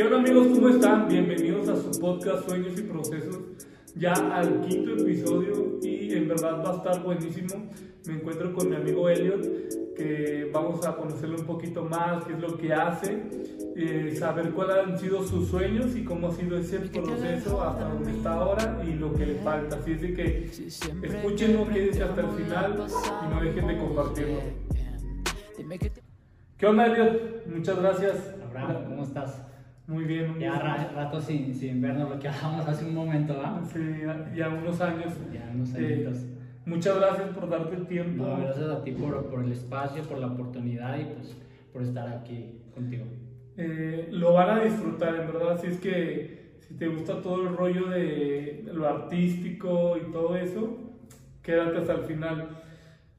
¿Qué onda amigos? ¿Cómo están? Bienvenidos a su podcast Sueños y Procesos, ya al quinto episodio y en verdad va a estar buenísimo. Me encuentro con mi amigo Elliot, que vamos a conocerlo un poquito más, qué es lo que hace, eh, saber cuáles han sido sus sueños y cómo ha sido ese proceso hasta donde está ahora y lo que le falta. Así es de que escúchenlo, quédense hasta el final y no dejen de compartirlo. ¿Qué onda Elliot? Muchas gracias. Abraham, ¿cómo estás? Muy bien. Ya ra- rato sin, sin vernos, lo que hablamos hace un momento, ¿verdad? Sí, ya, ya unos años. Ya unos Eh, añitos. muchas gracias por darte el tiempo. No, gracias a ti por, por el espacio, por la oportunidad y pues por estar aquí contigo. Eh, lo van a disfrutar, en verdad. Si es que si te gusta todo el rollo de lo artístico y todo eso, quédate hasta el final.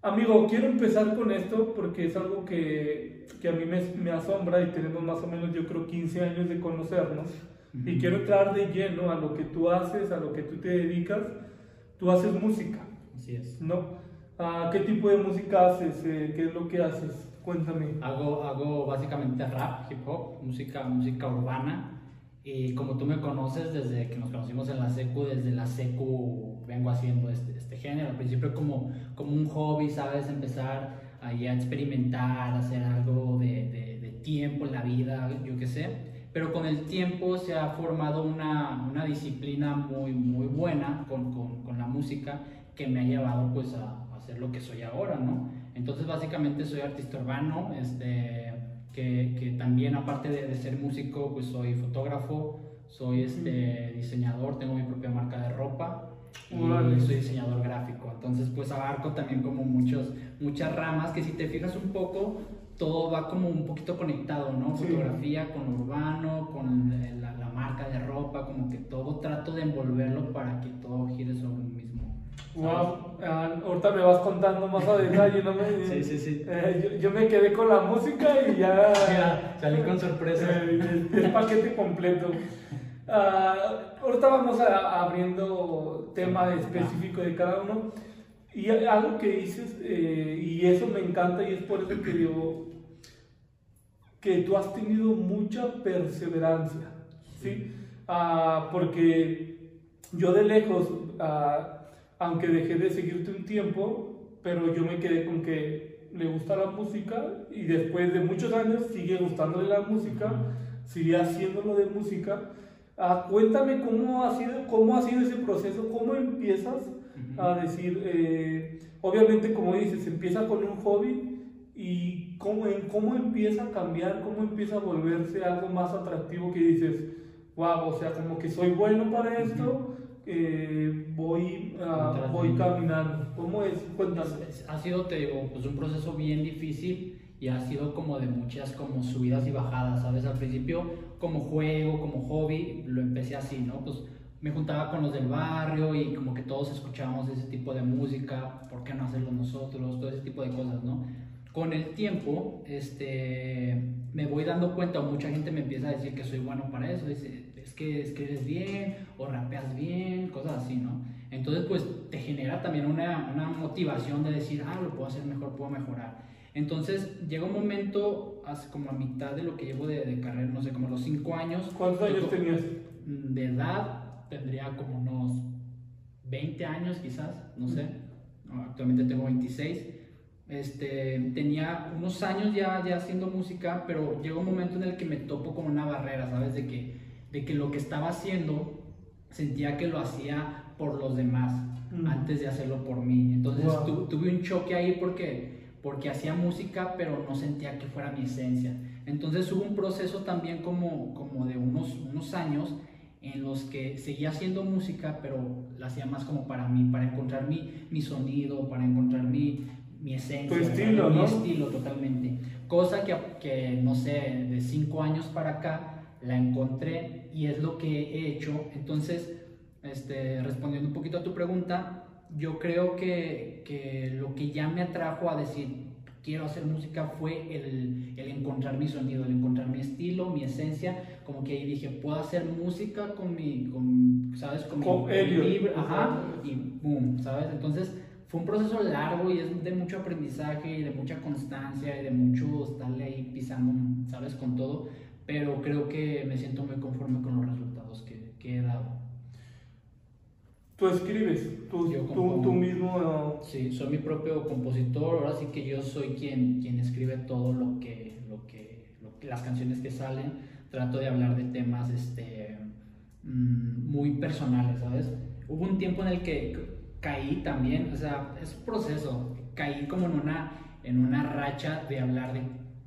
Amigo, quiero empezar con esto porque es algo que, que a mí me, me asombra y tenemos más o menos, yo creo, 15 años de conocernos. Y quiero entrar de lleno a lo que tú haces, a lo que tú te dedicas. Tú haces música, Así es. ¿no? Ah, ¿Qué tipo de música haces? Eh, ¿Qué es lo que haces? Cuéntame. Hago, hago básicamente rap, hip hop, música, música urbana. Y como tú me conoces desde que nos conocimos en la secu, desde la secu vengo haciendo este, este género. Al principio como, como un hobby, ¿sabes? Empezar ahí a experimentar, hacer algo de, de, de tiempo en la vida, yo qué sé. Pero con el tiempo se ha formado una, una disciplina muy, muy buena con, con, con la música que me ha llevado pues a, a ser lo que soy ahora, ¿no? Entonces básicamente soy artista urbano, este, que, que también aparte de, de ser músico, pues soy fotógrafo, soy este, diseñador, tengo mi propia marca de ropa y Órale. soy diseñador gráfico. Entonces pues abarco también como muchos, muchas ramas que si te fijas un poco, todo va como un poquito conectado, ¿no? Sí. Fotografía con urbano, con la, la marca de ropa, como que todo trato de envolverlo para que todo gire sobre un mismo. Wow, ah, ahorita me vas contando más a detalle, ¿no? Me- Sí, sí, sí. Eh, yo, yo me quedé con la música y ya. Ya, salí con sorpresa. Eh, el, el paquete completo. Ah, ahorita vamos a, abriendo tema específico de cada uno. Y algo que dices, eh, y eso me encanta, y es por eso que digo que tú has tenido mucha perseverancia, ¿sí? Ah, porque yo de lejos, ah, aunque dejé de seguirte un tiempo, pero yo me quedé con que le gusta la música y después de muchos años sigue gustándole la música, sigue haciéndolo de música. Ah, cuéntame cómo ha, sido, cómo ha sido ese proceso, cómo empiezas a decir, eh, obviamente como dices, empieza con un hobby y cómo, cómo empieza a cambiar, cómo empieza a volverse algo más atractivo que dices, wow, o sea, como que soy bueno para esto, eh, voy, Tras voy caminando. ¿Cómo es? Cuéntame. Ha sido, te digo, pues un proceso bien difícil y ha sido como de muchas como subidas y bajadas, ¿sabes? Al principio como juego, como hobby, lo empecé así, ¿no? Pues me juntaba con los del barrio y como que todos escuchábamos ese tipo de música, ¿por qué no hacerlo nosotros? Todo ese tipo de cosas, ¿no? Con el tiempo, este, me voy dando cuenta, o mucha gente me empieza a decir que soy bueno para eso, dice, es que escribes bien, o rapeas bien, cosas así, ¿no? Entonces, pues te genera también una, una motivación de decir, ah, lo puedo hacer mejor, puedo mejorar. Entonces, llega un momento, hace como a mitad de lo que llevo de, de carrera, no sé, como los cinco años. ¿Cuántos años tenías? De edad, tendría como unos 20 años quizás, no sé. Actualmente tengo 26. Este, tenía unos años ya, ya haciendo música, pero llegó un momento en el que me topo con una barrera, ¿sabes? De que, de que lo que estaba haciendo sentía que lo hacía por los demás Mm. antes de hacerlo por mí. Entonces Wow. tu- tuve un choque ahí porque, porque hacía música, pero no sentía que fuera mi esencia. Entonces hubo un proceso también como, como de unos, unos años en los que seguía haciendo música, pero la hacía más como para mí, para encontrar mi, mi sonido, para encontrar mi, mi esencia. Tu estilo, mi ¿no? estilo totalmente. Cosa que, que, no sé, de cinco años para acá la encontré y es lo que he hecho. Entonces, este, respondiendo un poquito a tu pregunta, yo creo que, que lo que ya me atrajo a decir quiero hacer música fue el, el encontrar mi sonido, el encontrar mi estilo, mi esencia, como que ahí dije, puedo hacer música con mi, con, ¿sabes? Con, mi- Con mi libre, ajá, y boom, ¿sabes? Entonces fue un proceso largo y es de mucho aprendizaje y de mucha constancia y de mucho estarle ahí pisando, ¿sabes? Con todo. pero creo que me siento muy conforme con los resultados que, que he dado. Tú escribes, tú, Yo tú, tú mismo. Sí, soy mi propio compositor, ahora sí que yo soy quien, quien escribe todo lo que, lo que, lo que- las canciones que salen, trato de hablar de temas este, mm, muy personales, ¿sabes? Hubo un tiempo en el que caí también, o sea, es un proceso, caí como en una, en una racha de hablar de,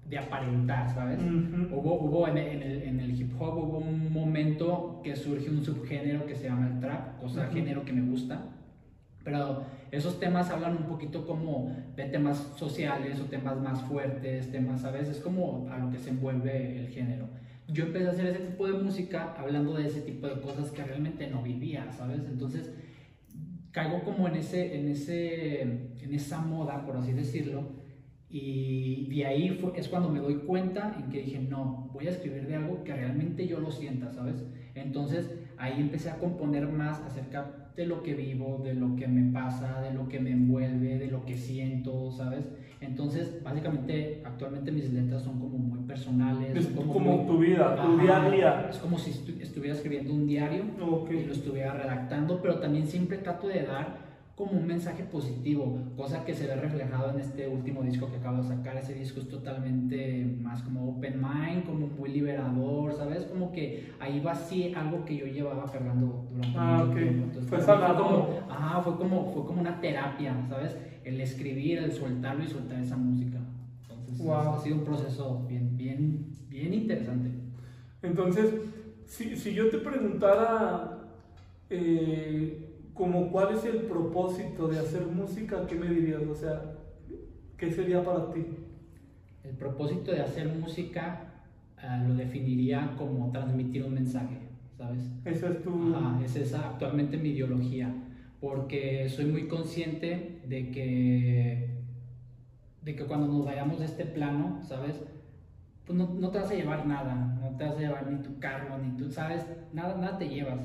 de aparentar, ¿sabes? Ujú. Hubo, hubo en, el, en el- en el hip hop hubo un momento que surge un subgénero que se llama el trap, cosa Ujú. género que me gusta. Pero esos temas hablan un poquito como de temas sociales o temas más fuertes, temas, ¿sabes? Es como a lo que se envuelve el género. Yo empecé a hacer ese tipo de música hablando de ese tipo de cosas que realmente no vivía, ¿sabes? Entonces caigo como en, ese, en, ese, en esa moda, por así decirlo, y de ahí fue- es cuando me doy cuenta en que dije, no, voy a escribir de algo que realmente yo lo sienta, ¿sabes? Entonces ahí empecé a componer más acerca de lo que vivo, de lo que me pasa, de lo que me envuelve, de lo que siento, ¿sabes? Entonces, básicamente, actualmente mis letras son como muy personales. Es son como muy- tu vida, tu Ajá, día a día. Es como si estu- estuviera escribiendo un diario Ok. y lo estuviera redactando, pero también siempre trato de dar como un mensaje positivo, cosa que se ve reflejado en este último disco que acabo de sacar. Ese disco es totalmente más como open mind, como muy liberador, ¿sabes? Como que ahí va así algo que yo llevaba cargando durante Ah, mucho ok. tiempo. Entonces, Fue mí sanador. como, ajá, fue como, fue como una terapia, ¿sabes? El escribir, el soltarlo y soltar esa música. Entonces, Wow. ha sido un proceso bien, bien, bien interesante. Entonces, si, si yo te preguntara eh, como cuál es el propósito de hacer música, ¿qué me dirías? O sea, ¿qué sería para ti? El propósito de hacer música ah, lo definiría como transmitir un mensaje, ¿sabes? Esa es tu... Ajá, es esa actualmente mi ideología, porque soy muy consciente de que, de que cuando nos vayamos de este plano, ¿sabes? Pues no, no te vas a llevar nada, no te vas a llevar ni tu carro, ni tú, ¿sabes? Nada, nada te llevas.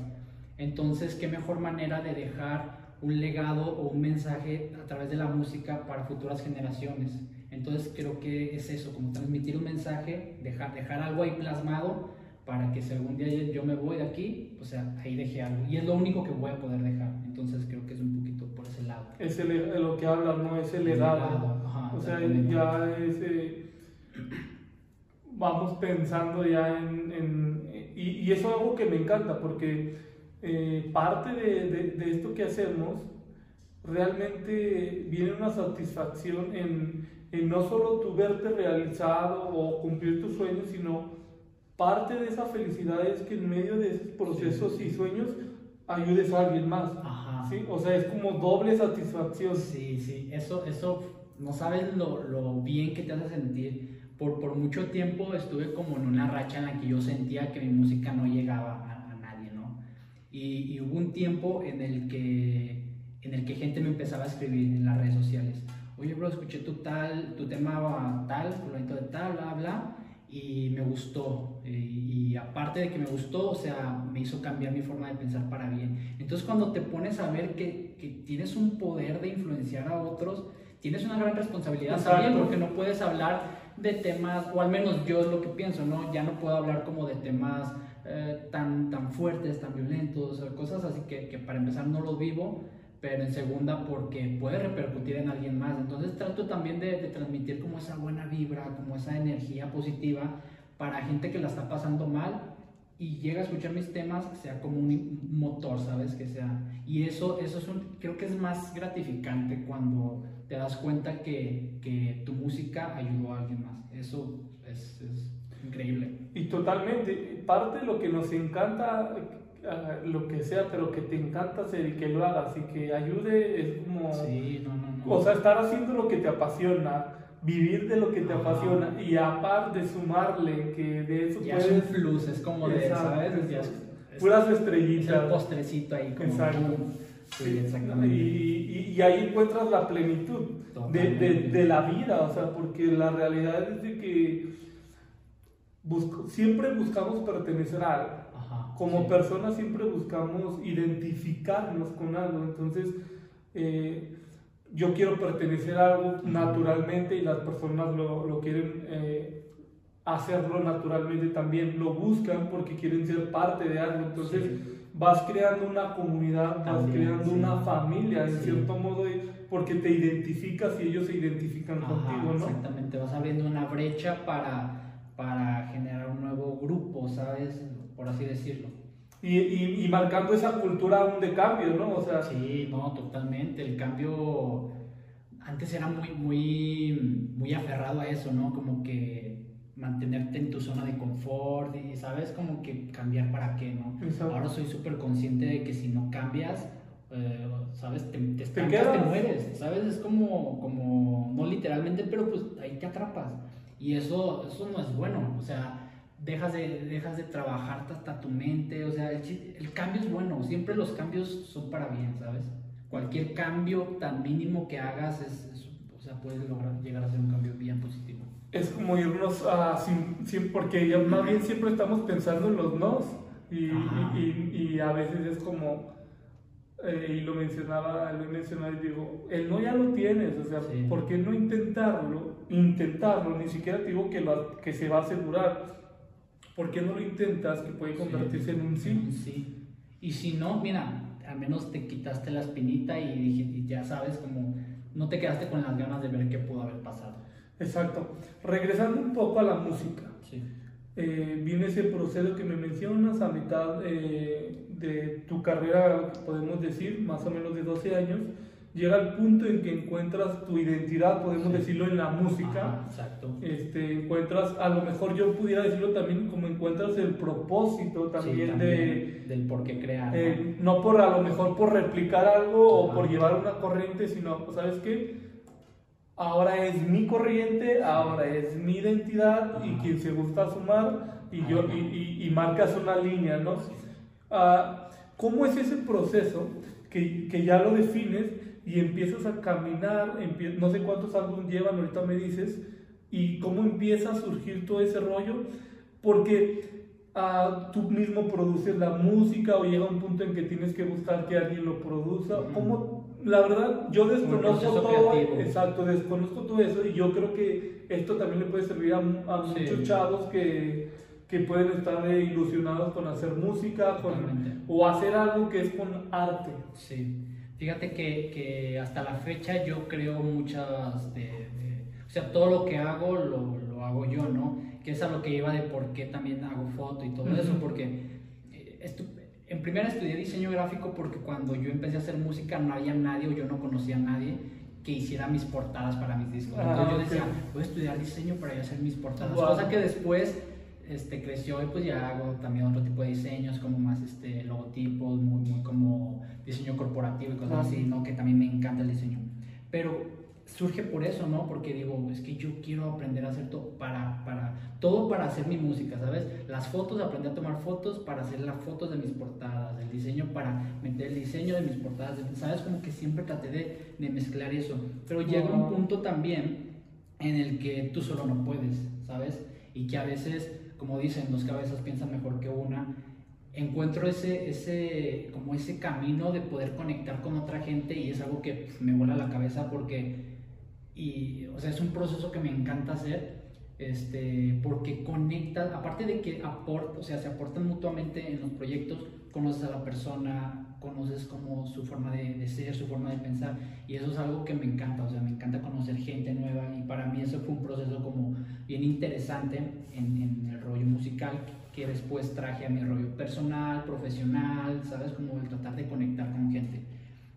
Entonces, ¿qué mejor manera de dejar un legado o un mensaje a través de la música para futuras generaciones? Entonces, creo que es eso, como transmitir un mensaje, dejar, dejar algo ahí plasmado para que si algún día yo me voy de aquí, o sea, ahí dejé algo. Y es lo único que voy a poder dejar. Entonces, creo que es un poquito por ese lado. Es el, lo que hablas, ¿no? Es el legado. O sea, ya es... eh, vamos pensando ya en... en- y, y eso es algo que me encanta porque eh, parte de, de- de esto que hacemos realmente viene una satisfacción en, en no solo tu verte realizado o cumplir tus sueños, sino parte de esa felicidad es que en medio de esos procesos y sueños ayudes a alguien más. Ajá. ¿sí? O sea, es como doble satisfacción. Sí, sí, eso, eso, no sabes lo, lo bien que te hace sentir. Por, por mucho tiempo estuve como en una racha en la que yo sentía que mi música no llegaba a. Y, y hubo un tiempo en el, que, en el que gente me empezaba a escribir en las redes sociales. Oye, bro, escuché tu tal, tu tema tal, fulanito de tal, bla, bla, y me gustó. Y, y aparte de que me gustó, o sea, me hizo cambiar mi forma de pensar para bien. Entonces, cuando te pones a ver que, que tienes un poder de influenciar a otros, tienes una gran responsabilidad también, porque no puedes hablar de temas, o al menos yo es lo que pienso, ¿no? Ya no puedo hablar como de temas eh, tan, tan fuertes, tan violentos, cosas así que, que para empezar no lo vivo, pero en segunda porque puede repercutir en alguien más. Entonces trato también de, de transmitir como esa buena vibra, como esa energía positiva para gente que la está pasando mal y llega a escuchar mis temas, sea como un motor, ¿sabes? Que sea. Y eso, eso es un, creo que es más gratificante cuando te das cuenta que, que tu música ayudó a alguien más. Eso es, es increíble. Y totalmente, parte de lo que nos encanta, eh, lo que sea, pero que te encanta hacer y que lo hagas y que ayude, es como, Sí, no, no, no. o sea, estar haciendo lo que te apasiona, vivir de lo que te Ajá. apasiona y aparte sumarle que de eso ya es un puedes, plus, es como de, Exacto, ¿sabes? Ya es- es- puras es el estrellitas. postrecito ahí. Como, Exacto. Sí, exactamente. Y, y- y ahí encuentras la plenitud de, de- de la vida, o sea, porque la realidad es de que busco- siempre buscamos pertenecer a algo. Ajá, Como sí. personas siempre buscamos identificarnos con algo, entonces eh, yo quiero pertenecer a algo naturalmente y las personas lo, lo quieren eh, hacerlo naturalmente también, lo buscan porque quieren ser parte de algo, entonces vas creando una comunidad, vas creando una familia en cierto modo porque te identificas y ellos se identifican contigo, ¿no? Exactamente, vas abriendo una brecha para, para generar un nuevo grupo, ¿sabes? Por así decirlo. Y, y, y, marcando esa cultura aún de cambio, ¿no? O sea, sí, no, totalmente. El cambio antes era muy, muy, muy aferrado a eso, ¿no? Como que mantenerte en tu zona de confort y, ¿sabes? Como que cambiar para qué, ¿no? Ahora soy súper consciente de que si no cambias, eh, ¿sabes? Te, te te, mueres, ¿sabes? Es como, como, no literalmente, pero pues ahí te atrapas. Y eso, eso no es bueno, o sea, dejas de, dejas de trabajar hasta tu mente, o sea, el, el cambio es bueno, siempre los cambios son para bien, ¿sabes? Cualquier cambio tan mínimo que hagas es, o sea, puedes lograr llegar a ser un cambio bien positivo. Es como irnos a, sin, sin, porque más bien siempre estamos pensando en los nos y, y, y a veces es como eh, y lo mencionaba, lo he mencionado y digo, el no ya lo tienes, o sea, ¿por qué no intentarlo? Intentarlo, ni siquiera te digo que, lo, que se va a asegurar. ¿Por qué no lo intentas que puede convertirse en un sí? Sí. Y si no, mira, al menos te quitaste la espinita y, y ya sabes como no te quedaste con las ganas de ver qué pudo haber pasado. Exacto. Regresando un poco a la música. Sí. Eh, viene ese proceso que me mencionas a mitad eh, de tu carrera, podemos decir, más o menos de 12 años, llega al punto en que encuentras tu identidad, podemos decirlo, en la música. exacto. Este, encuentras, a lo mejor yo pudiera decirlo también como encuentras el propósito también, de... Del por qué crear. Eh, ¿no? por a lo mejor por replicar algo o por llevar una corriente, sino, ¿sabes qué? Ahora es mi corriente, ahora es mi identidad y quien se gusta sumar y, yo, y, y, marcas una línea, ¿no? Ah, ¿Cómo es ese proceso que, que, ya lo defines y empiezas a caminar? no sé cuántos álbumes llevan, ahorita me dices, y cómo empieza a surgir todo ese rollo, porque uh, tú mismo produces la música o llega un punto en que tienes que buscar que alguien lo produzca. ¿Cómo, la verdad, yo desconozco todo, exacto, desconozco todo eso y yo creo que esto también le puede servir a, muchos chavos que, que, pueden estar ilusionados con hacer música con, o hacer algo que es con arte. Sí, fíjate que, que hasta la fecha yo creo muchas de, o sea, todo lo que hago lo, lo, hago yo, ¿no? Que es a lo que iba de por qué también hago foto y todo eso, porque eh, en primera estudié diseño gráfico porque cuando yo empecé a hacer música no había nadie o yo no conocía a nadie que hiciera mis portadas para mis discos. Ah, Entonces yo decía, voy a estudiar diseño para hacer mis portadas. Cosa que después este, creció y pues ya hago también otro tipo de diseños, como más este, logotipos, muy, muy como diseño corporativo y cosas así, ¿no? Que también me encanta el diseño. Pero surge por eso, ¿no? Porque digo, es que yo quiero aprender a hacer todo para, para, todo para hacer mi música, ¿sabes? Las fotos, aprender a tomar fotos para hacer las fotos de mis portadas, el diseño para meter el diseño de mis portadas, ¿sabes? Como que siempre traté de, de mezclar eso. Pero llega un punto también en el que tú solo no puedes, ¿sabes? Y que a veces, como dicen, dos cabezas piensan mejor que una. Encuentro ese, ese, como ese camino de poder conectar con otra gente y es algo que me vuela la cabeza porque y, o sea, es un proceso que me encanta hacer, este, porque conecta, aparte de que aporta, o sea, se aportan mutuamente en los proyectos, conoces a la persona, conoces como su forma de, ser, su forma de pensar, y eso es algo que me encanta, o sea, me encanta conocer gente nueva, y para mí eso fue un proceso como bien interesante en el rollo musical, que después traje a mi rollo personal, profesional, ¿sabes? Como el tratar de conectar con gente.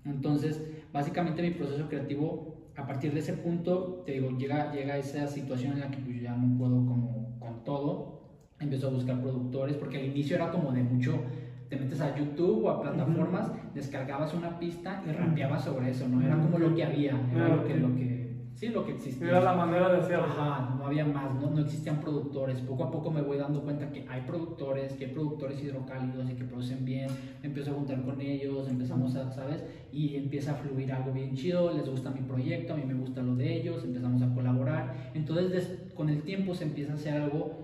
Entonces, básicamente mi proceso creativo a partir de ese punto, te digo, llega, llega esa situación en la que pues, ya no puedo como con todo. Empiezo a buscar productores, porque al inicio era como de mucho, te metes a YouTube o a plataformas, descargabas una pista y rapeabas sobre eso, ¿no? Era como lo que había, era lo que, lo que Sí, lo que existía. Era la manera de hacerlo. Ajá, no había más, no, no existían productores. Poco a poco me voy dando cuenta que hay productores, que hay productores hidrocálidos y que producen bien. Me empiezo a juntar con ellos, empezamos a, ¿sabes? Y empieza a fluir algo bien chido, les gusta mi proyecto, a mí me gusta lo de ellos, empezamos a colaborar. Entonces, con el tiempo se empieza a hacer algo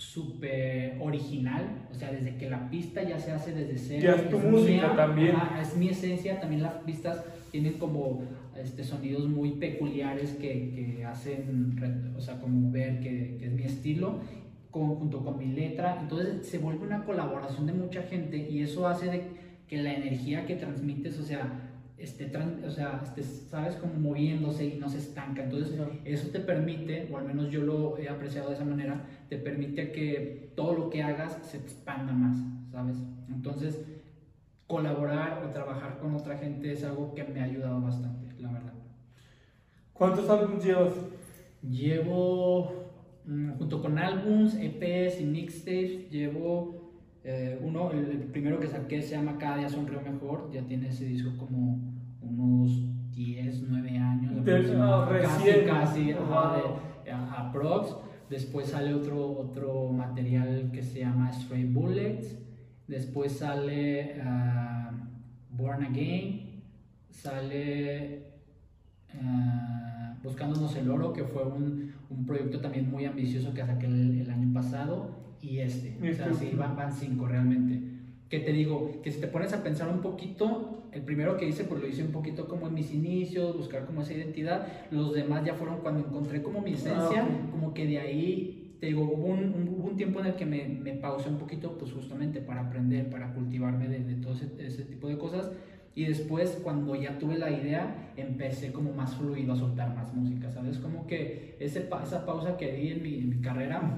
súper original, o sea, desde que la pista ya se hace desde cero. Ya es tu música también. es mi esencia, también las pistas tienen como este, sonidos muy peculiares que, que hacen, o sea, como ver que, que es mi estilo, con, junto con mi letra. Entonces se vuelve una colaboración de mucha gente y eso hace de que la energía que transmites, o sea, esté, o sea, esté, sabes, como moviéndose y no se estanca. Entonces, eso te permite, o al menos yo lo he apreciado de esa manera, te permite que todo lo que hagas se expanda más, ¿sabes? Entonces, colaborar o trabajar con otra gente es algo que me ha ayudado bastante. ¿Cuántos álbumes llevas? Llevo, mm, junto con álbums, EPs y mixtapes, llevo eh, uno, el, primero que saqué se llama Cada día sonrío mejor, ya tiene ese disco como unos 10, 9 años. Recién. Casi, casi, a, Prox. Después sale otro, otro material que se llama Stray Bullets. Después sale uh, Born Again. Sale uh, Buscándonos el Oro, que fue un, un, proyecto también muy ambicioso que saqué el, el año pasado y este. O sea, sí, van, van cinco realmente. Que te digo, que si te pones a pensar un poquito, el primero que hice, pues lo hice un poquito como en mis inicios, buscar como esa identidad. Los demás ya fueron cuando encontré como mi esencia, ah, como que de ahí, te digo, hubo un, hubo un tiempo en el que me, me, pausé un poquito, pues justamente para aprender, para cultivarme de, de todo ese, ese tipo de cosas. Y después, cuando ya tuve la idea, empecé como más fluido a soltar más música, ¿sabes? Como que ese, esa pausa que di en mi, en mi carrera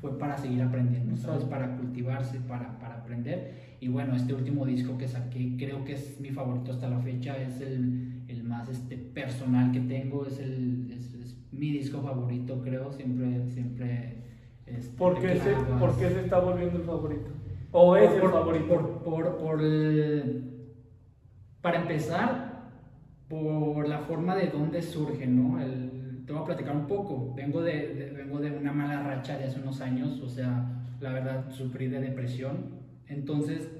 fue para seguir aprendiendo, ¿sabes? Para cultivarse, para, para aprender. Y bueno, este último disco que saqué, creo que es mi favorito hasta la fecha, es el, el más este, personal que tengo, es, el, es, mi disco favorito, creo, siempre, siempre... Este, ¿Por, qué se, ¿Por qué se está volviendo el favorito? ¿O es el favorito? Por, por, por para empezar, por la forma de dónde surge, ¿no? El, te voy a platicar un poco. Vengo de, vengo de una mala racha de hace unos años, o sea, la verdad, sufrí de depresión. Entonces,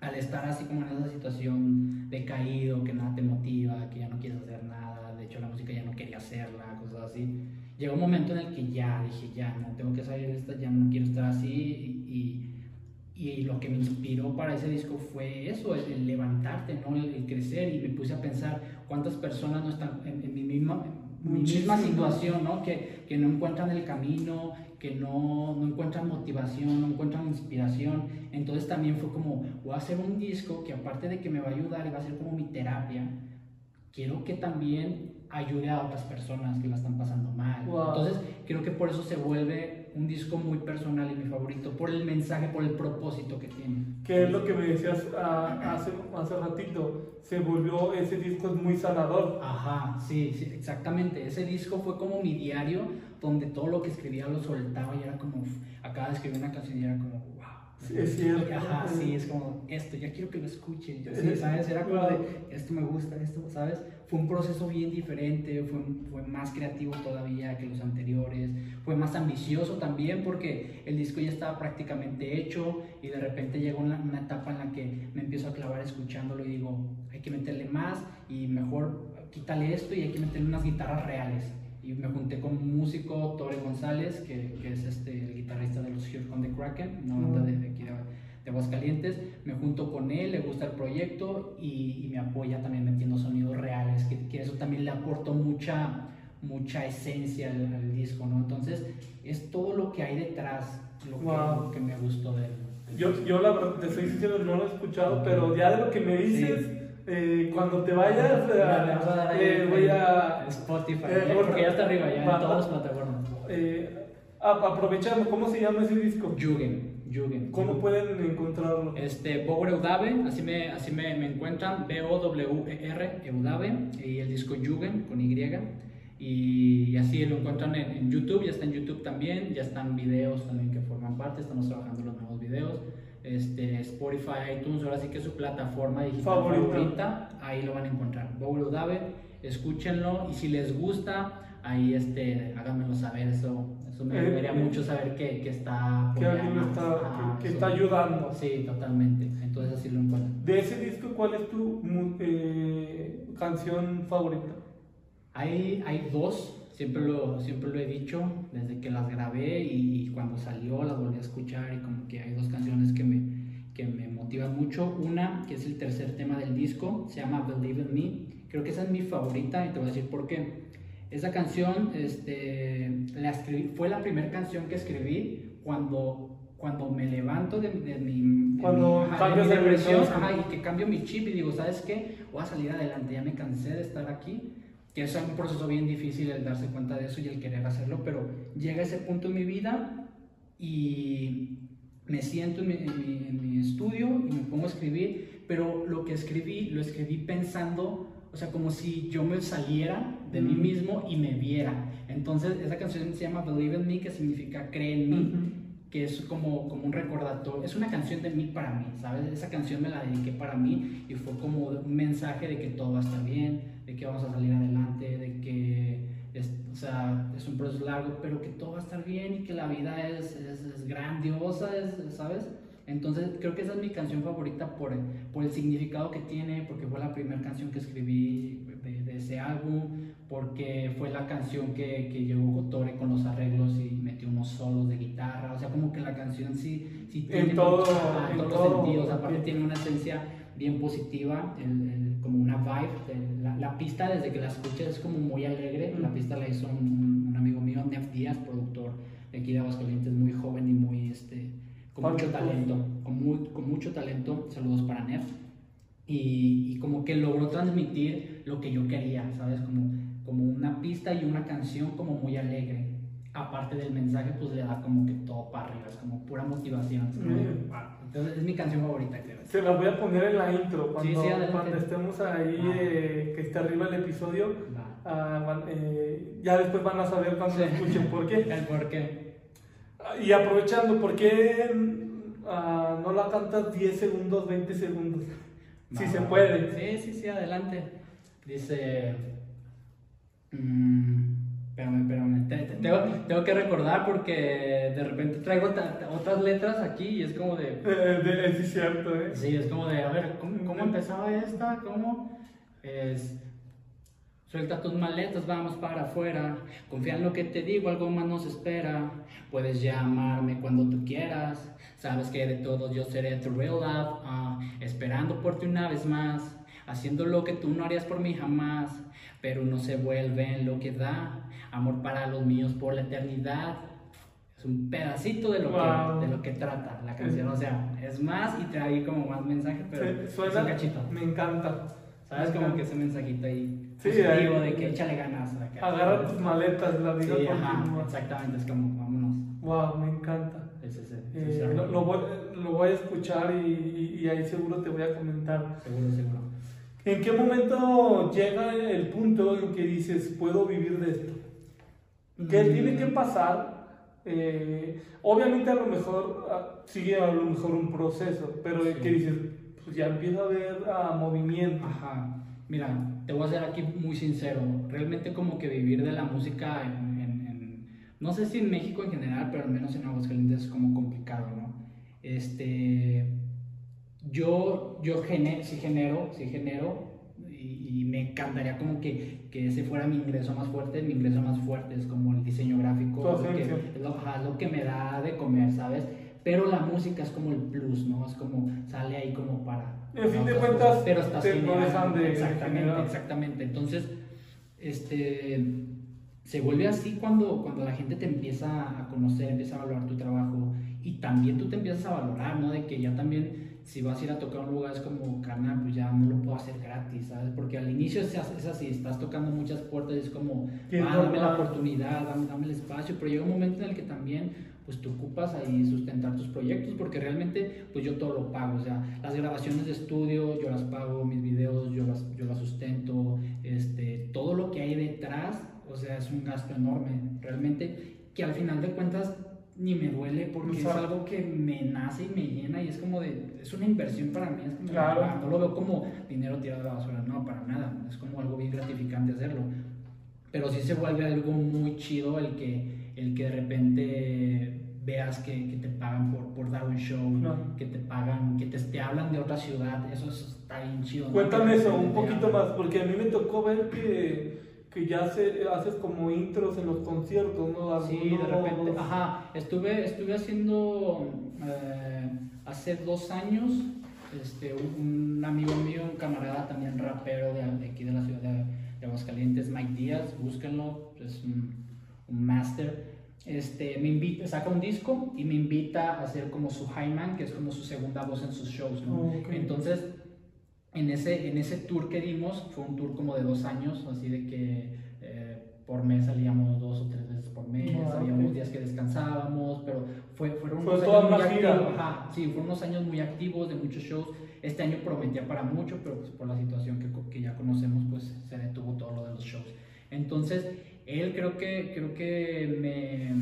al estar así como en esa situación de caído, que nada te motiva, que ya no quieres hacer nada, de hecho la música ya no quería hacerla, cosas así, llegó un momento en el que ya dije, ya no tengo que salir de esta, ya no quiero estar así y, y, lo que me inspiró para ese disco fue eso, el, levantarte, ¿no? El, crecer y me puse a pensar cuántas personas no están en, en mi misma misma situación, ¿no? Que, que, no encuentran el camino, que no, no, encuentran motivación, no encuentran inspiración. Entonces también fue como, voy a hacer un disco que aparte de que me va a ayudar y va a ser como mi terapia, quiero que también ayude a otras personas que la están pasando mal. Entonces creo que por eso se vuelve un disco muy personal y mi favorito, por el mensaje, por el propósito que tiene. Que es lo que me decías ah, hace, hace ratito, se volvió, ese disco es muy sanador. Ajá, sí, sí, exactamente. Ese disco fue como mi diario, donde todo lo que escribía lo soltaba y era como, acaba de escribir una canción y era como, Sí, es cierto. Ajá, sí, es como esto, ya quiero que lo escuchen. sí, ¿sabes? Era como de, esto me gusta, esto, ¿sabes? Fue un proceso bien diferente, fue, fue más creativo todavía que los anteriores, fue más ambicioso también porque el disco ya estaba prácticamente hecho y de repente llegó una, una etapa en la que me empiezo a clavar escuchándolo y digo, hay que meterle más y mejor quítale esto y hay que meterle unas guitarras reales y me junté con un músico, Tore González, que, que es este, el guitarrista de los Here on the Kraken, una banda de, de, aquí de, de, Aguascalientes. Me junto con él, le gusta el proyecto y, y me apoya también metiendo sonidos reales, que, que, eso también le aportó mucha, mucha esencia al, al, disco, ¿no? Entonces, es todo lo que hay detrás, lo, wow. que, que, me gustó de él. Yo, yo la verdad, te estoy diciendo, no lo he escuchado, pero ya de lo que me dices... Sí eh, cuando te vayas, eh, eh, voy a. Spotify, eh, porque ya está arriba, ya en todas las plataformas. Eh, aprovechando, ¿cómo se llama ese disco? Jugend. Jugend. ¿Cómo pueden encontrarlo? Este, Bower Eudave, así me, así me, me encuentran, B-O-W-E-R, Eudave, y el disco Jugend con Y. Y así lo encuentran en, en, YouTube, ya está en YouTube también, ya están videos también que forman parte, estamos trabajando los nuevos videos este, Spotify, iTunes, ahora sí que es su plataforma digital favorita, ahí lo van a encontrar. Bowl David, escúchenlo y si les gusta, ahí este, háganmelo saber, eso, eso me ayudaría eh, mucho saber que, que está que alguien está, que, que está ayudando. Sí, totalmente, entonces así lo encuentran. De ese disco, ¿cuál es tu eh, canción favorita? Hay, hay dos, siempre lo, siempre lo he dicho, desde que las grabé y, cuando salió las volví a escuchar y como que hay dos canciones que me, que me motivan mucho. Una, que es el tercer tema del disco, se llama Believe in Me Creo que esa es mi favorita y te voy a decir por qué. Esa canción este, la escribí, fue la primera canción que escribí cuando cuando me levanto de, mi, cuando de depresión y que cambio mi chip y digo, ¿sabes qué? Voy a salir adelante, ya me cansé de estar aquí, que es un proceso bien difícil el darse cuenta de eso y el querer hacerlo, pero llega ese punto en mi vida y me siento en mi, en mi estudio y me pongo a escribir, pero lo que escribí, lo escribí pensando o sea, como si yo me saliera de mí mismo y me viera. Entonces, esa canción se llama Believe in Me, que significa cree en mí que es como, como un recordatorio, es una canción de mí para mí, ¿sabes? Esa canción me la dediqué para mí y fue como un mensaje de que todo va a estar bien, de que vamos a salir adelante, de que es, o sea, es un proceso largo, pero que todo va a estar bien y que la vida es, es, es grandiosa, ¿sabes? Entonces creo que esa es mi canción favorita por, por el significado que tiene, porque fue la primera canción que escribí de, de, ese álbum, porque fue la canción que, que llegó Gotore con los arreglos y metió unos solos de guitarra, o sea, como que la canción sí, sí tiene en todo, en todos los sentidos, aparte tiene una esencia bien positiva, el, como una vibe, la, la, pista desde que la escuchas es como muy alegre, la pista la hizo un, un amigo mío, Nef Díaz, productor de aquí de Aguascalientes, muy joven y muy... este con mucho talento, con, con, mucho talento, saludos para Nef, y, y, como que logró transmitir lo que yo quería, ¿sabes? Como, como una pista y una canción como muy alegre. Aparte del mensaje, pues le da como que todo para arriba, es como pura motivación. Entonces es mi canción favorita, creo. Se la voy a poner en la intro cuando, cuando estemos ahí, eh, que esté arriba el episodio. Ah, eh, ya después van a saber cuando escuchen por qué. el por qué. Y aprovechando, ¿por qué uh, no la cantas 10 segundos, 20 segundos? si se puede. Sí, sí, sí, adelante. Dice. Mmm, espérame, espérame. tengo, tengo, que recordar porque de repente traigo otras letras aquí y es como de. Eh, sí, cierto, ¿eh? Sí, es como de, a ver, ¿cómo, cómo empezaba esta? ¿Cómo? Es. Suelta tus maletas, vamos para afuera. Confía en lo que te digo, algo más nos espera. Puedes llamarme cuando tú quieras. Sabes que de todos yo seré tu real love. Ah, esperando por ti una vez más. Haciendo lo que tú no harías por mí jamás. Pero no se vuelve en lo que da. Amor para los míos por la eternidad. Es un pedacito de lo, que, de lo que trata la canción. O sea, es más y trae como más mensaje, pero es un cachito. Me encanta. ¿Sabes? Como que ese mensajito ahí sí, positivo de que échale ganas. Agarra tus maletas, la vida sí, ajá, exactamente, es como, vámonos. Wow, me encanta. Eh, lo, voy, lo, voy, a escuchar y, y, ahí seguro te voy a comentar. Seguro, seguro. ¿En qué momento llega el punto en que dices, puedo vivir de esto? ¿Qué mm. tiene que pasar? Eh, obviamente a lo mejor ah, sigue a lo mejor un proceso, pero que dices, pues ya empieza a haber uh, movimiento. Ajá. Mira, te voy a ser aquí muy sincero. Realmente como que vivir de la música en, en, no sé si en México en general, pero al menos en Aguascalientes es como complicado, ¿no? Este, yo, yo gené, sí genero, sí genero y, me encantaría como que, que, ese fuera mi ingreso más fuerte. Mi ingreso más fuerte es como el diseño gráfico, es lo, lo que me da de comer, ¿sabes? pero la música es como el plus, ¿no? Es como sale ahí como para... En fin de cuentas, pero estás te de Exactamente, exactamente. Entonces, este, se vuelve así cuando, cuando la gente te empieza a conocer, empieza a valorar tu trabajo y también tú te empiezas a valorar, ¿no? De que ya también, si vas a ir a tocar un lugar, es como, carnal, pues ya no lo puedo hacer gratis, ¿sabes? Porque al inicio es, es así, estás tocando muchas puertas y es como, ah, dame la oportunidad, dame, dame el espacio, pero llega un momento en el que también pues tú ocupas ahí sustentar tus proyectos porque realmente pues yo todo lo pago, o sea, las grabaciones de estudio yo las pago, mis videos yo las, yo las sustento, este, todo lo que hay detrás, o sea, es un gasto enorme, realmente que al final de cuentas ni me duele porque es algo que me nace y me llena y es como de, es una inversión para mí, es como, claro. no lo veo como dinero tirado a la basura, no, para nada, es como algo bien gratificante hacerlo, pero sí se vuelve algo muy chido el que el que de repente veas que, que te pagan por, por, dar un show, que te pagan, que te, te, hablan de otra ciudad, eso está bien chido. Cuéntame eso un poquito más, porque a mí me tocó ver que, que ya se, haces como intros en los conciertos, ¿no? Sí, de repente, ajá, estuve, estuve haciendo eh, hace dos años, este, un, un amigo mío, un camarada también rapero de, de aquí de la ciudad de, de Aguascalientes, Mike Díaz, búsquenlo, es un, un máster. Este, me invita, saca un disco y me invita a hacer como su Hyman, que es como su segunda voz en sus shows. ¿no? Oh, ok. Entonces, en ese, en ese tour que dimos, fue un tour como de dos años, así de que eh, por mes salíamos dos o tres veces por mes, Ah, habíamos ok. días que descansábamos, pero fue, fueron Fue unos años muy activos. Ajá, sí, fueron unos años muy activos de muchos shows. Este año prometía para mucho, pero pues por la situación que, que ya conocemos, pues se detuvo todo lo de los shows. Entonces, él creo que, creo que me,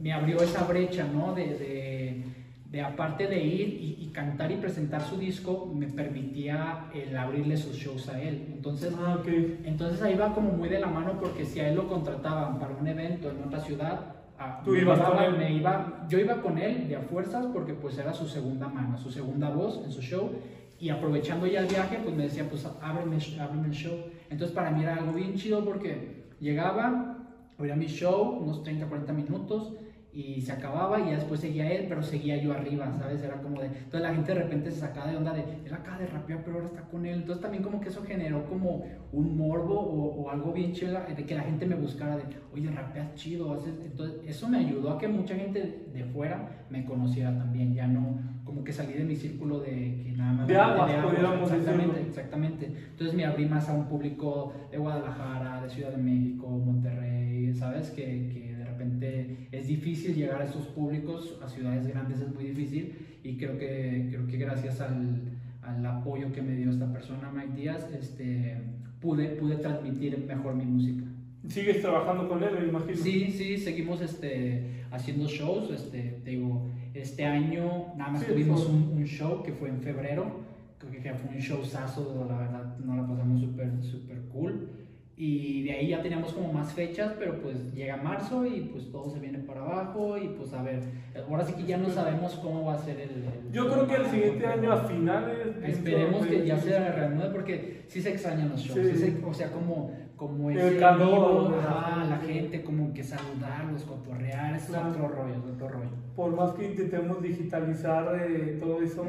me abrió esa brecha, ¿no? De, de, de aparte de ir y, y cantar y presentar su disco, me permitía el abrirle sus shows a él. Entonces, Ah, ok. entonces ahí va como muy de la mano porque si a él lo contrataban para un evento en otra ciudad, ah, Tú me ibas iba- con él. me iba, yo iba con él de a fuerzas porque pues era su segunda mano, su segunda voz en su show y aprovechando ya el viaje pues me decía pues ábreme, ábreme el show. Entonces para mí era algo bien chido porque llegaba, abría mi show unos 30, 40 minutos y se acababa y ya después seguía él, pero seguía yo arriba, ¿sabes? Era como de... Entonces la gente de repente se sacaba de onda de, él acaba de rapear, pero ahora está con él. Entonces también como que eso generó como un morbo o, o algo bien chido de que la gente me buscara de, oye, rapeas chido. haces-". Entonces eso me ayudó a que mucha gente de fuera me conociera también, ya no como que salí de mi círculo de que nada más... De aguas, pudiéramos exactamente, decirlo. exactamente. Entonces me abrí más a un público de Guadalajara, de Ciudad de México, Monterrey, ¿sabes? Que, que de repente es difícil llegar a esos públicos, a ciudades grandes es muy difícil y creo que, creo que gracias al, al apoyo que me dio esta persona, Mike Díaz, este, pude, pude transmitir mejor mi música. Sigues trabajando con él, me imagino. Sí, sí, seguimos este, haciendo shows. Este, te digo, este año nada más Sí, tuvimos un, un show que fue en febrero. Creo que fue un showzazo, la verdad, nos la pasamos súper, súper cool. Y de ahí ya teníamos como más fechas, pero pues llega marzo y pues todo se viene para abajo. Y pues a ver, ahora sí que ya no sabemos cómo va a ser el. el- Yo creo que el siguiente año a finales. Esperemos que ya se se reanude porque sí se extrañan los shows. Sí. sí se- o sea, como, como El ese calor, vivo, ajá, la gente, como que saludarlos, cotorrear, es Claro. otro rollo, es otro rollo. Por más que intentemos digitalizar eh, todo eso,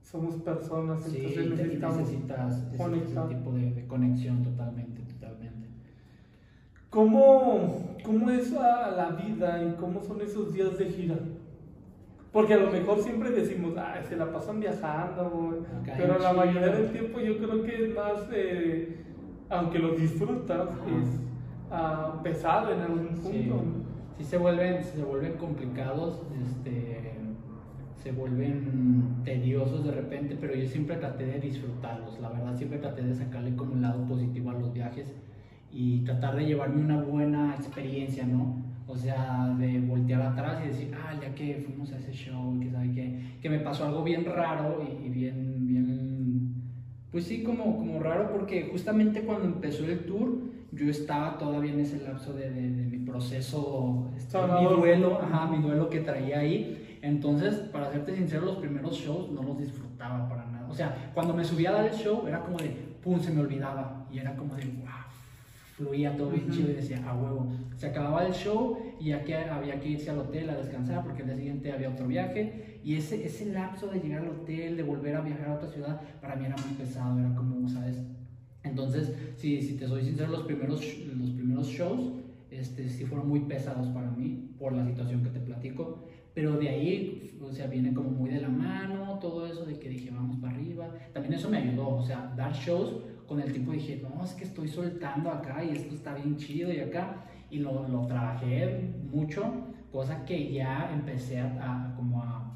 somos personas, entonces necesitamos. necesitas, conectar. ese tipo de, de conexión totalmente. ¿Cómo, ¿Cómo es la, la vida y cómo son esos días de gira? Porque a lo mejor siempre decimos, ah, se la pasan viajando, güey". Acá pero la mayoría del tiempo yo creo que es más, eh, aunque lo disfrutas, es ah, pesado en algún punto. Sí. Sí se vuelven, se vuelven complicados, este, se vuelven tediosos de repente, pero yo siempre traté de disfrutarlos, la verdad siempre traté de sacarle como un lado positivo a los viajes y tratar de llevarme una buena experiencia, ¿no? O sea, de voltear atrás y decir, ah, ya que fuimos a ese show, que sabe qué, que me pasó algo bien raro y, y bien, bien, pues sí, como, como raro, porque justamente cuando empezó el tour, yo estaba todavía en ese lapso de, de- de mi proceso, este, mi duelo, ajá, mi duelo que traía ahí. Entonces, para serte sincero, los primeros shows no los disfrutaba para nada. O sea, cuando me subía a dar el show, era como de, pum, se me olvidaba. Y era como de, wow, fluía todo bien chido y decía, a huevo. Se acababa el show y ya que había que irse al hotel a descansar porque el día siguiente había otro viaje. Y ese, ese lapso de llegar al hotel, de volver a viajar a otra ciudad, para mí era muy pesado, era como, ¿sabes? Entonces, si, si te soy sincero, los primeros, los primeros shows este, sí fueron muy pesados para mí por la situación que te platico. Pero de ahí, o sea, viene como muy de la mano, todo eso de que dije, vamos para arriba. También eso me ayudó, o sea, dar shows con el tiempo dije, no, es que estoy soltando acá y esto está bien chido y acá. Y lo, lo trabajé mucho, cosa que ya empecé a, a- como a,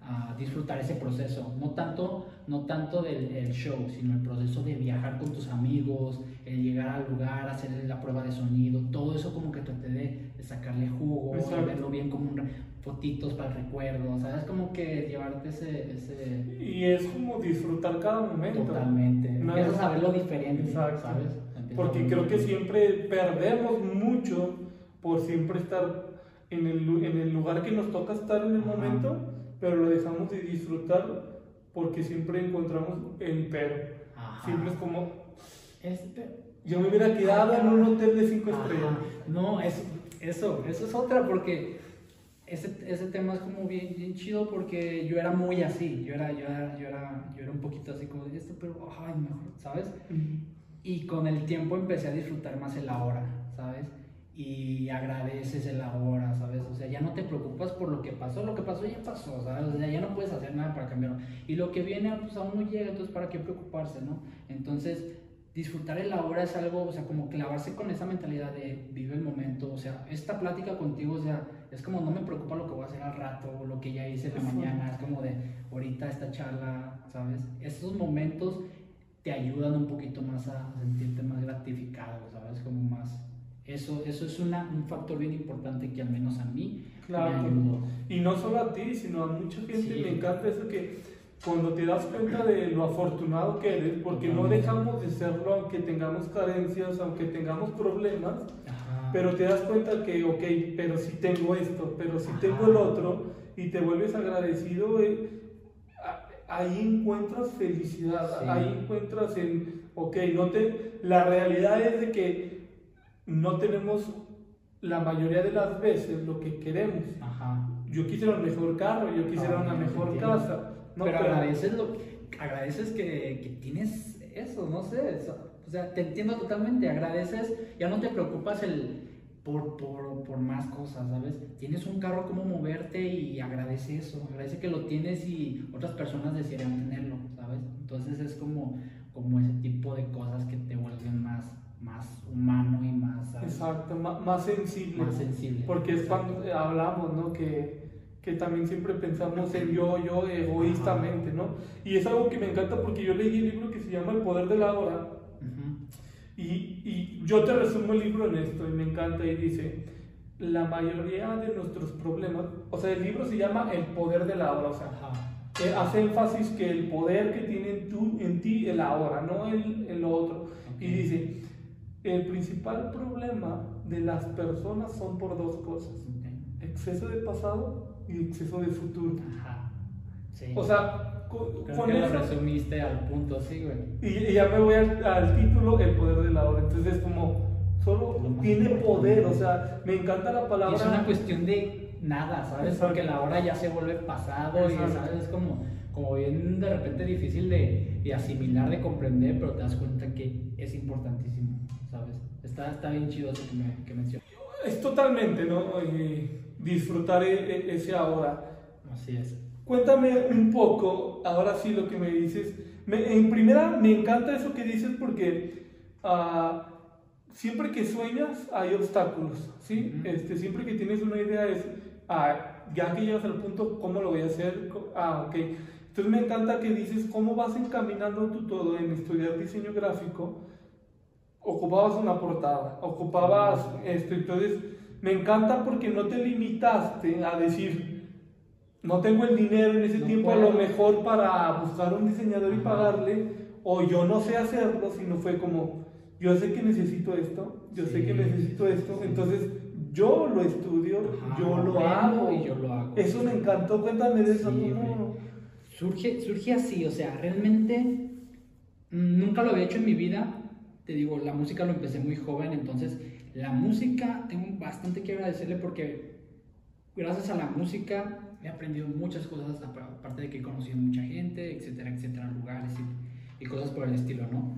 a disfrutar ese proceso. No tanto, no tanto del el show, sino el proceso de viajar con tus amigos, el llegar al lugar, hacer la prueba de sonido, todo eso como que traté de, de sacarle jugo, verlo bien como un fotitos para el recuerdo, ¿sabes? Como que llevarte ese... ese Y es como disfrutar cada momento. totalmente. Empiezas a más. verlo diferente, Exacto. ¿sabes? Empiezas Porque creo que siempre perdemos mucho por siempre estar en el, en el lugar que nos toca estar en el Ajá. momento, pero lo dejamos de disfrutar porque siempre encontramos el pero. Ajá. Siempre es como, Este, yo me hubiera quedado en un hotel de cinco Ajá. estrellas. No, eso, eso, eso es otra porque ese, ese tema es como bien, bien chido porque yo era muy así, yo era, yo era, yo era, yo era un poquito así como de esto, pero, ay, mejor, ¿sabes? Y con el tiempo empecé a disfrutar más el ahora, ¿sabes? Y agradeces el ahora, ¿sabes? O sea, ya no te preocupas por lo que pasó, lo que pasó ya pasó, ¿sabes? O sea, ya no puedes hacer nada para cambiarlo. Y lo que viene, pues aún no llega, entonces ¿para qué preocuparse, no? Entonces, disfrutar el ahora es algo, o sea, como clavarse con esa mentalidad de vive el momento, o sea, esta plática contigo, o sea, es como no me preocupa lo que voy a hacer al rato, o lo que ya hice en la mañana, es como de ahorita esta charla, ¿sabes? Esos momentos te ayudan un poquito más a sentirte más gratificado, ¿sabes? Como más... Eso, eso es una, un factor bien importante que al menos a mí claro. me ayudó. Y no solo a ti, sino a mucha gente. Me encanta eso que cuando te das cuenta de lo afortunado que eres, porque no dejamos de serlo aunque tengamos carencias, aunque tengamos problemas, pero te das cuenta que, ok, pero si tengo esto, pero si tengo el otro, y te vuelves agradecido, eh, ahí encuentras felicidad, ahí encuentras en, ok, no te, la realidad es de que no tenemos la mayoría de las veces lo que queremos. Yo quisiera un mejor carro, yo quisiera una mejor casa. Pero, agradeces, lo, agradeces que, que, tienes eso, no sé. o sea, te entiendo totalmente. Agradeces, ya no te preocupas el, por, por, por, más cosas, ¿sabes? Tienes un carro, cómo moverte y agradece eso. Agradece que lo tienes y otras personas desearían tenerlo, ¿sabes? Entonces es como, como ese tipo de cosas que te vuelven más más humano y más... Exacto, más, sensible. Más sensible. Porque es cuando hablamos, ¿no? Que, que también siempre pensamos en yo, yo, egoístamente, ¿no? Y es algo que me encanta porque yo leí el libro que se llama El Poder de la Hora. y, y, yo te resumo el libro en esto y me encanta y dice, la mayoría de nuestros problemas, o sea, el libro se llama El Poder de la Hora, o sea, eh, hace énfasis que el poder que tiene en, tú, en ti el ahora, no el, el otro. Y dice, el principal problema de las personas son por dos cosas. Exceso de pasado y exceso de futuro. Ajá. Sí. O sea, con, que eso... lo resumiste al punto, sí, güey. Y, ya me voy al, título, el poder de la hora. Entonces es como, solo tiene poder, o sea, me encanta la palabra. es una cuestión de nada, ¿sabes? Porque la hora ya se vuelve pasado y, ¿sabes? Es como, como bien de repente difícil de, de asimilar, de comprender, pero te das cuenta que es importantísimo. ¿sabes? Está, está bien chido eso que, me, que mencionas. Es totalmente, ¿no? Disfrutar e, e, ese ahora. Así es. Cuéntame un poco, ahora sí lo que me dices. en primera, me encanta eso que dices porque uh, siempre que sueñas hay obstáculos, ¿sí? este, siempre que tienes una idea es, ah, ya que llegas al punto, ¿cómo lo voy a hacer? Ah, ok. Entonces me encanta que dices cómo vas encaminando tú todo en estudiar diseño gráfico ocupabas una portada, ocupabas esto, entonces me encanta porque no te limitaste a decir, no tengo el dinero en ese tiempo a lo mejor para buscar un diseñador y pagarle, o yo no sé hacerlo, sino fue como, yo sé que necesito esto, yo sé que necesito esto, entonces yo lo estudio, yo, lo hago. y yo lo hago. Eso me encantó, cuéntame de eso. Surge, surge así, o sea, realmente nunca lo había hecho en mi vida, te digo, la música lo empecé muy joven, entonces la música tengo bastante que agradecerle porque gracias a la música he aprendido muchas cosas, aparte de que he conocido mucha gente, etcétera, etcétera, lugares y, cosas por el estilo, ¿no?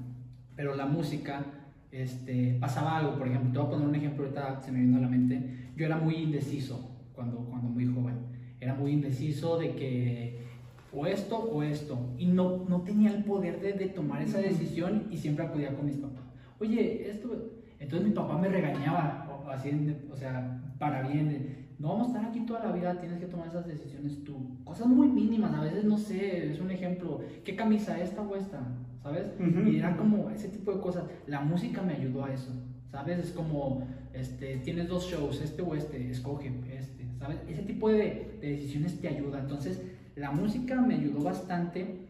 Pero la música, este, pasaba algo, por ejemplo, te voy a poner un ejemplo, ahorita se me vino a la mente, yo era muy indeciso cuando, cuando muy joven, era muy indeciso de que o esto o esto. Y no, no tenía el poder de, de tomar esa decisión y siempre acudía con mis papás. Oye, esto... Entonces mi papá me regañaba, o, así, o sea, para bien. no vamos a estar aquí toda la vida, tienes que tomar esas decisiones tú. Cosas muy mínimas, a veces no sé, es un ejemplo. ¿Qué camisa esta o esta? ¿Sabes? Y era como ese tipo de cosas. La música me ayudó a eso. ¿Sabes? Es como, este, tienes dos shows, este o este, escoge este, ¿sabes? Ese tipo de, de decisiones te ayuda. Entonces, la música me ayudó bastante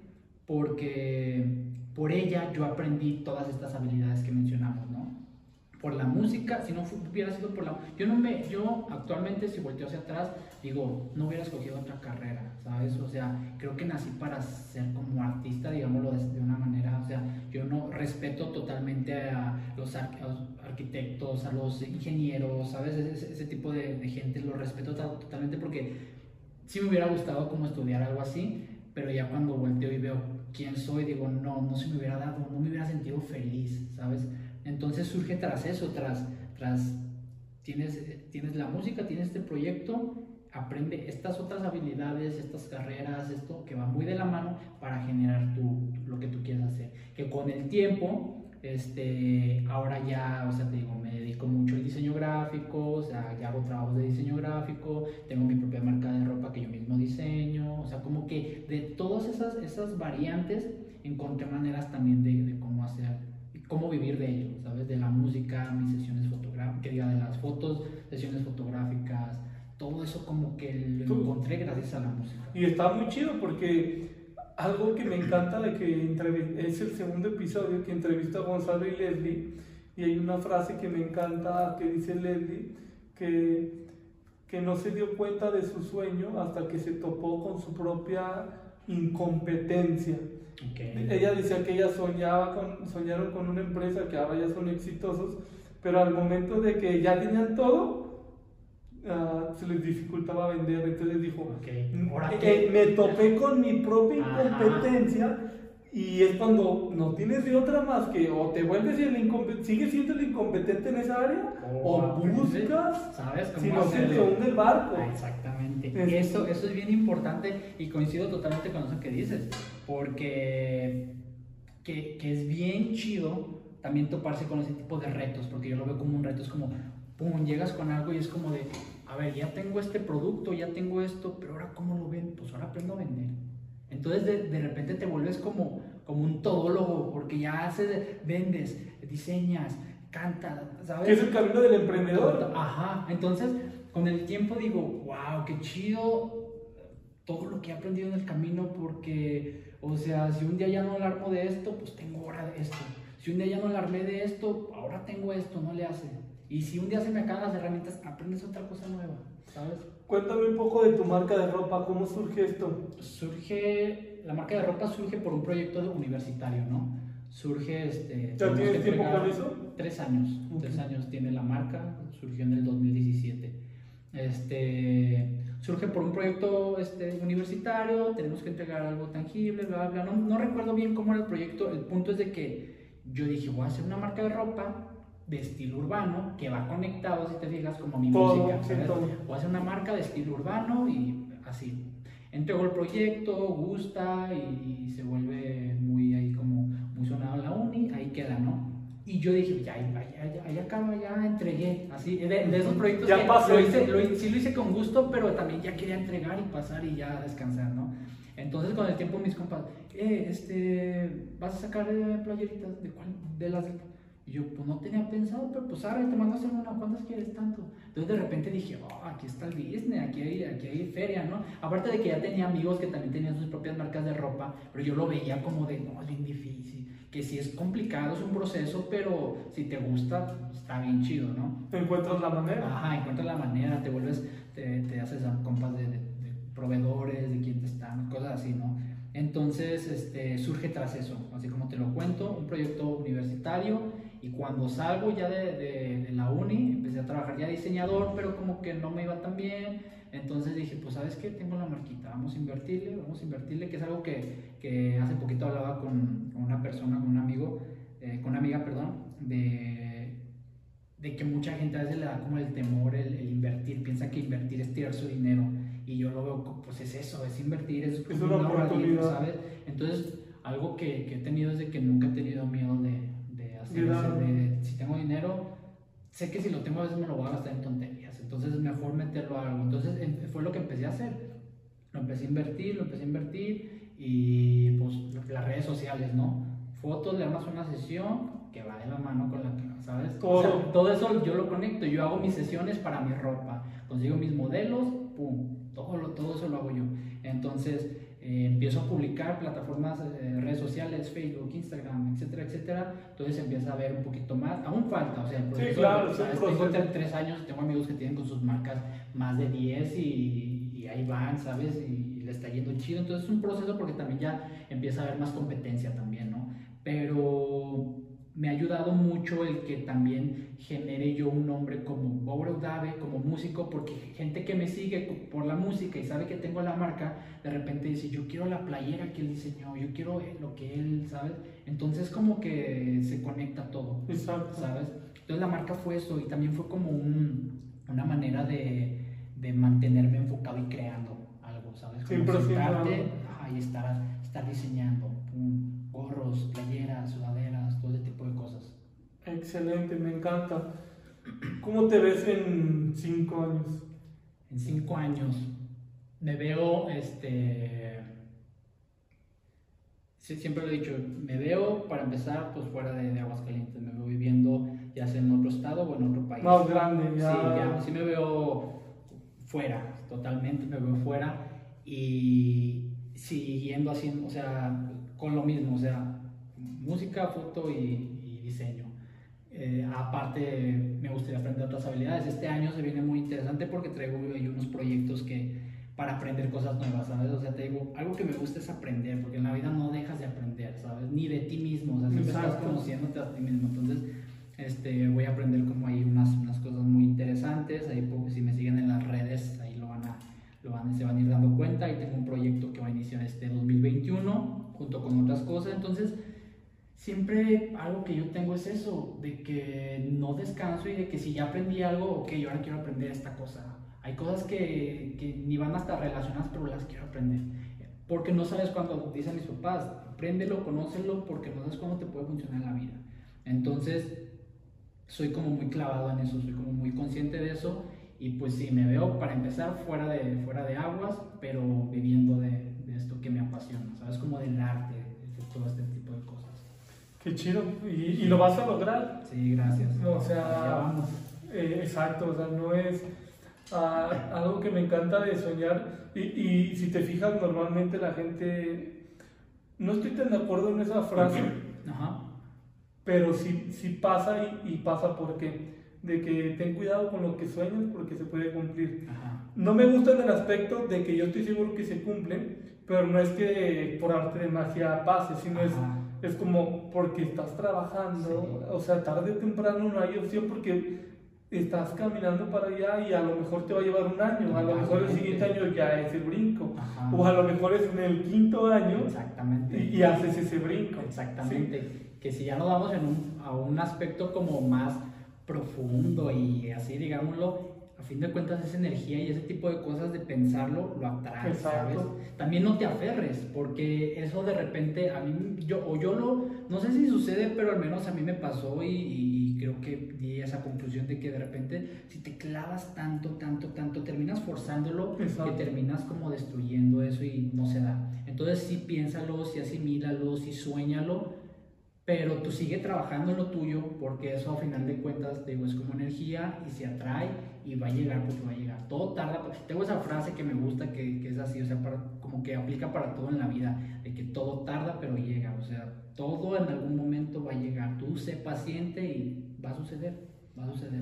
porque por ella yo aprendí todas estas habilidades que mencionamos, ¿no? Por la música, si no hubiera sido por la... Yo no me, yo actualmente si volteo hacia atrás, digo, no hubiera escogido otra carrera, ¿sabes? O sea, creo que nací para ser como artista, digámoslo de, una manera, o sea, yo no respeto totalmente a los, arquitectos, a los ingenieros, ¿sabes? Ese, tipo de, gente lo respeto totalmente porque sí me hubiera gustado como estudiar algo así, pero ya cuando volteo y veo quién soy, digo, no, no se me hubiera dado, no me hubiera sentido feliz, ¿sabes? Entonces surge tras eso, tras, tras tienes, tienes la música, tienes este proyecto, aprende estas otras habilidades, estas carreras, esto que va muy de la mano para generar tu, lo que tú quieras hacer. Que con el tiempo, este, ahora ya, o sea, te digo, me dedico mucho al diseño gráfico, o sea, ya hago trabajos de diseño gráfico, tengo mi propia marca de ropa que yo mismo diseño, o sea, como que de todas esas, esas variantes encontré maneras también de, de cómo hacer cómo vivir de ello, ¿sabes? De la música, mis sesiones fotográficas, que diga, de las fotos, sesiones fotográficas, todo eso como que lo encontré gracias a la música. Y está muy chido porque algo que me encanta de que es el segundo episodio que entrevista a Gonzalo y Leslie y hay una frase que me encanta que dice Leslie que, que no se dio cuenta de su sueño hasta que se topó con su propia incompetencia. Ella decía que ella soñaba con, soñaron con una empresa que ahora ya son exitosos, pero al momento de que ya tenían todo, ah, se les dificultaba vender. Entonces dijo, eh, me topé con mi propia incompetencia y es cuando no tienes de otra más que o te vuelves el incompetente, sigues siendo el incompetente en esa área o, buscas, ¿sabes si no se te hunde el barco. Ah, exactamente. Y eso, eso es bien importante y coincido totalmente con eso que dices, porque que, que es bien chido también toparse con ese tipo de retos, porque yo lo veo como un reto, es como, pum, llegas con algo y es como de, a ver, ya tengo este producto, ya tengo esto, pero ahora ¿cómo lo ven? Pues ahora aprendo a vender entonces de, de, repente te vuelves como, como un todólogo, porque ya haces, vendes, diseñas, cantas, ¿sabes? ¿Qué es el camino del emprendedor? Ajá, entonces con el tiempo digo, wow, qué chido todo lo que he aprendido en el camino, porque, o sea, si un día ya no alarmo de esto, pues tengo ahora de esto. Si un día ya no alarmé de esto, ahora tengo esto, no le hace. Y si un día se me acaban las herramientas, aprendes otra cosa nueva, ¿sabes? Cuéntame un poco de tu marca de ropa, ¿cómo surge esto? Surge, la marca de ropa surge por un proyecto universitario, ¿no? Surge, este... ¿Ya tienes tiempo con eso? Tres años, tres años tiene la marca, surgió en el 2017. Este, surge por un proyecto este, universitario, tenemos que entregar algo tangible, bla, bla, no, no recuerdo bien cómo era el proyecto, el punto es de que yo dije, voy a hacer una marca de ropa de estilo urbano que va conectado, si te fijas, como mi música. O hacer una marca de estilo urbano y así. Entregó el proyecto, gusta y, se vuelve muy ahí como muy sonado en la uni, ahí queda, ¿no? Y yo dije, ya, ya, ya, acaba, ya entregué, así, de, esos proyectos ya que lo hice, lo, sí lo hice con gusto, pero también ya quería entregar y pasar y ya descansar, ¿no? Entonces con el tiempo mis compas, eh, este, ¿vas a sacar eh, playeritas? ¿De cuál? De las y yo, pues no tenía pensado, pero pues ahora te mando a hacer una, ¿cuántas quieres tanto? Entonces de repente dije, oh, aquí está el business, aquí hay, aquí hay feria, ¿no? Aparte de que ya tenía amigos que también tenían sus propias marcas de ropa, pero yo lo veía como de, no, es bien difícil, que sí es complicado, es un proceso, pero si te gusta, está bien chido, ¿no? Encuentras la manera. Ajá, encuentras la manera, te vuelves, te, te haces compas de, de, de proveedores, de quién te están, cosas así, ¿no? Entonces este, surge tras eso, así como te lo cuento, un proyecto universitario y cuando salgo ya de, de, la uni, empecé a trabajar ya diseñador, pero como que no me iba tan bien. Entonces dije, pues sabes qué, tengo la marquita, vamos a invertirle, vamos a invertirle, que es algo que, que hace poquito hablaba con, con, una persona, con un amigo, eh, con una amiga, perdón, de, de, que mucha gente a veces le da como el temor el, el, invertir, piensa que invertir es tirar su dinero. Y yo lo veo, pues es eso, es invertir, es, es una, oportunidad. ¿sabes? Entonces, algo que, que he tenido es de que nunca he tenido miedo de si tengo dinero, sé que si lo tengo a veces me lo voy a gastar en tonterías, entonces es mejor meterlo a algo. Entonces em, fue lo que empecé a hacer. Lo empecé a invertir, lo empecé a invertir y pues las redes sociales, ¿no? Fotos, le armas una sesión que va de la mano con la que, ¿sabes? Todo. todo eso yo lo conecto, yo hago mis sesiones para mi ropa, consigo mis modelos, pum, todo, todo eso lo hago yo. Entonces, eh, empiezo a publicar plataformas, eh, redes sociales, Facebook, Instagram, etcétera, etcétera, entonces empieza a ver un poquito más, aún falta, o sea, el Sí, claro, es un ¿sabes? tengo proceso. tre- tres años, tengo amigos que tienen con sus marcas más de 10 y, y ahí van, ¿sabes? Y, le está yendo chido, entonces es un proceso porque también ya empieza a haber más competencia también, ¿no? Pero me ha ayudado mucho el que también genere yo un nombre como Bobo Dave, como músico, porque gente que me sigue por la música y sabe que tengo la marca, de repente dice, yo quiero la playera que él diseñó, yo quiero lo que él, ¿sabes? Entonces como que se conecta todo. Exacto. ¿sabes? Entonces la marca fue eso y también fue como un- una manera de, de mantenerme enfocado y creando algo, ¿sabes? Como sentarte, ajá, y estar, estar diseñando pum, gorros, playeras, sudaderas, todo ese tipo de cosas. Excelente, me encanta. ¿Cómo te ves en cinco años? En cinco años me veo, este, siempre lo he dicho, me veo para empezar pues fuera de, de Aguascalientes, me veo viviendo ya sea en otro estado o en otro país. Más grande, ya. Sí, ya, sí me veo fuera, totalmente me veo fuera y siguiendo haciendo, o sea, con lo mismo, o sea, música, foto y, y diseño. Eh, aparte, me gustaría aprender otras habilidades. Este año se viene muy interesante porque traigo ahí unos proyectos que para aprender cosas nuevas, ¿sabes? O sea, te digo, algo que me gusta es aprender, porque en la vida no dejas de aprender, ¿sabes? Ni de ti mismo, o sea, siempre estás Exacto. conociéndote a ti mismo. Entonces, este, voy a aprender como ahí unas, unas cosas muy interesantes. Ahí, pues, si me siguen en las redes, ahí lo van a, lo van, se van a ir dando cuenta. Ahí tengo un proyecto que va a iniciar este 2021, junto con otras cosas. Entonces, siempre algo que yo tengo es eso, de que no descanso y de que si ya aprendí algo, ok, yo ahora quiero aprender esta cosa. Hay cosas que, que ni van hasta relacionadas, pero las quiero aprender. Porque no sabes cuándo, dicen mis papás, apréndelo, conócelo, porque no sabes cuándo te puede funcionar la vida. Entonces, soy como muy clavado en eso, soy como muy consciente de eso. Y pues sí, me veo para empezar fuera de, fuera de aguas, pero viviendo de, de esto que me apasiona, ¿sabes? Como del arte, de todo este. Qué chido. ¿Y, y lo vas a lograr? Sí, gracias. O sea. Eh, exacto, o sea, no es ah, algo que me encanta de soñar. Y, y si te fijas, normalmente la gente. No estoy tan de acuerdo en esa frase, Ajá. pero sí, sí pasa y, y pasa porque. De que ten cuidado con lo que sueñas porque se puede cumplir. Ajá. No me gusta en el aspecto de que yo estoy seguro que se cumplen, pero no es que por arte de magia pase, sino Ajá. es como porque estás trabajando, Sí. o sea, tarde o temprano no hay opción porque estás caminando para allá y a lo mejor te va a llevar un año, a lo mejor el siguiente año ya es el brinco, Ajá. o a lo mejor es en el quinto año Exactamente. y, y haces ese brinco. Exactamente. Que si ya nos vamos en un, a un aspecto como más profundo y así, digámoslo, a fin de cuentas esa energía y ese tipo de cosas de pensarlo lo atrae. ¿sabes? También no te aferres, porque eso de repente a mí, yo, o yo lo, no sé si sucede, pero al menos a mí me pasó y, y creo que di esa conclusión de que de repente si te clavas tanto, tanto, tanto, terminas forzándolo Exacto. que terminas como destruyendo eso y no se da. Entonces sí piénsalo, sí asimílalo, sí sueñalo, pero tú sigue trabajando lo tuyo porque eso a final de cuentas digo, es como energía y se atrae y va a llegar porque va a llegar. Todo tarda, tengo esa frase que me gusta que, que es así, o sea, para- como que aplica para todo en la vida, de que todo tarda pero llega, o sea, todo en algún momento va a llegar. Tú sé paciente y va a suceder, va a suceder.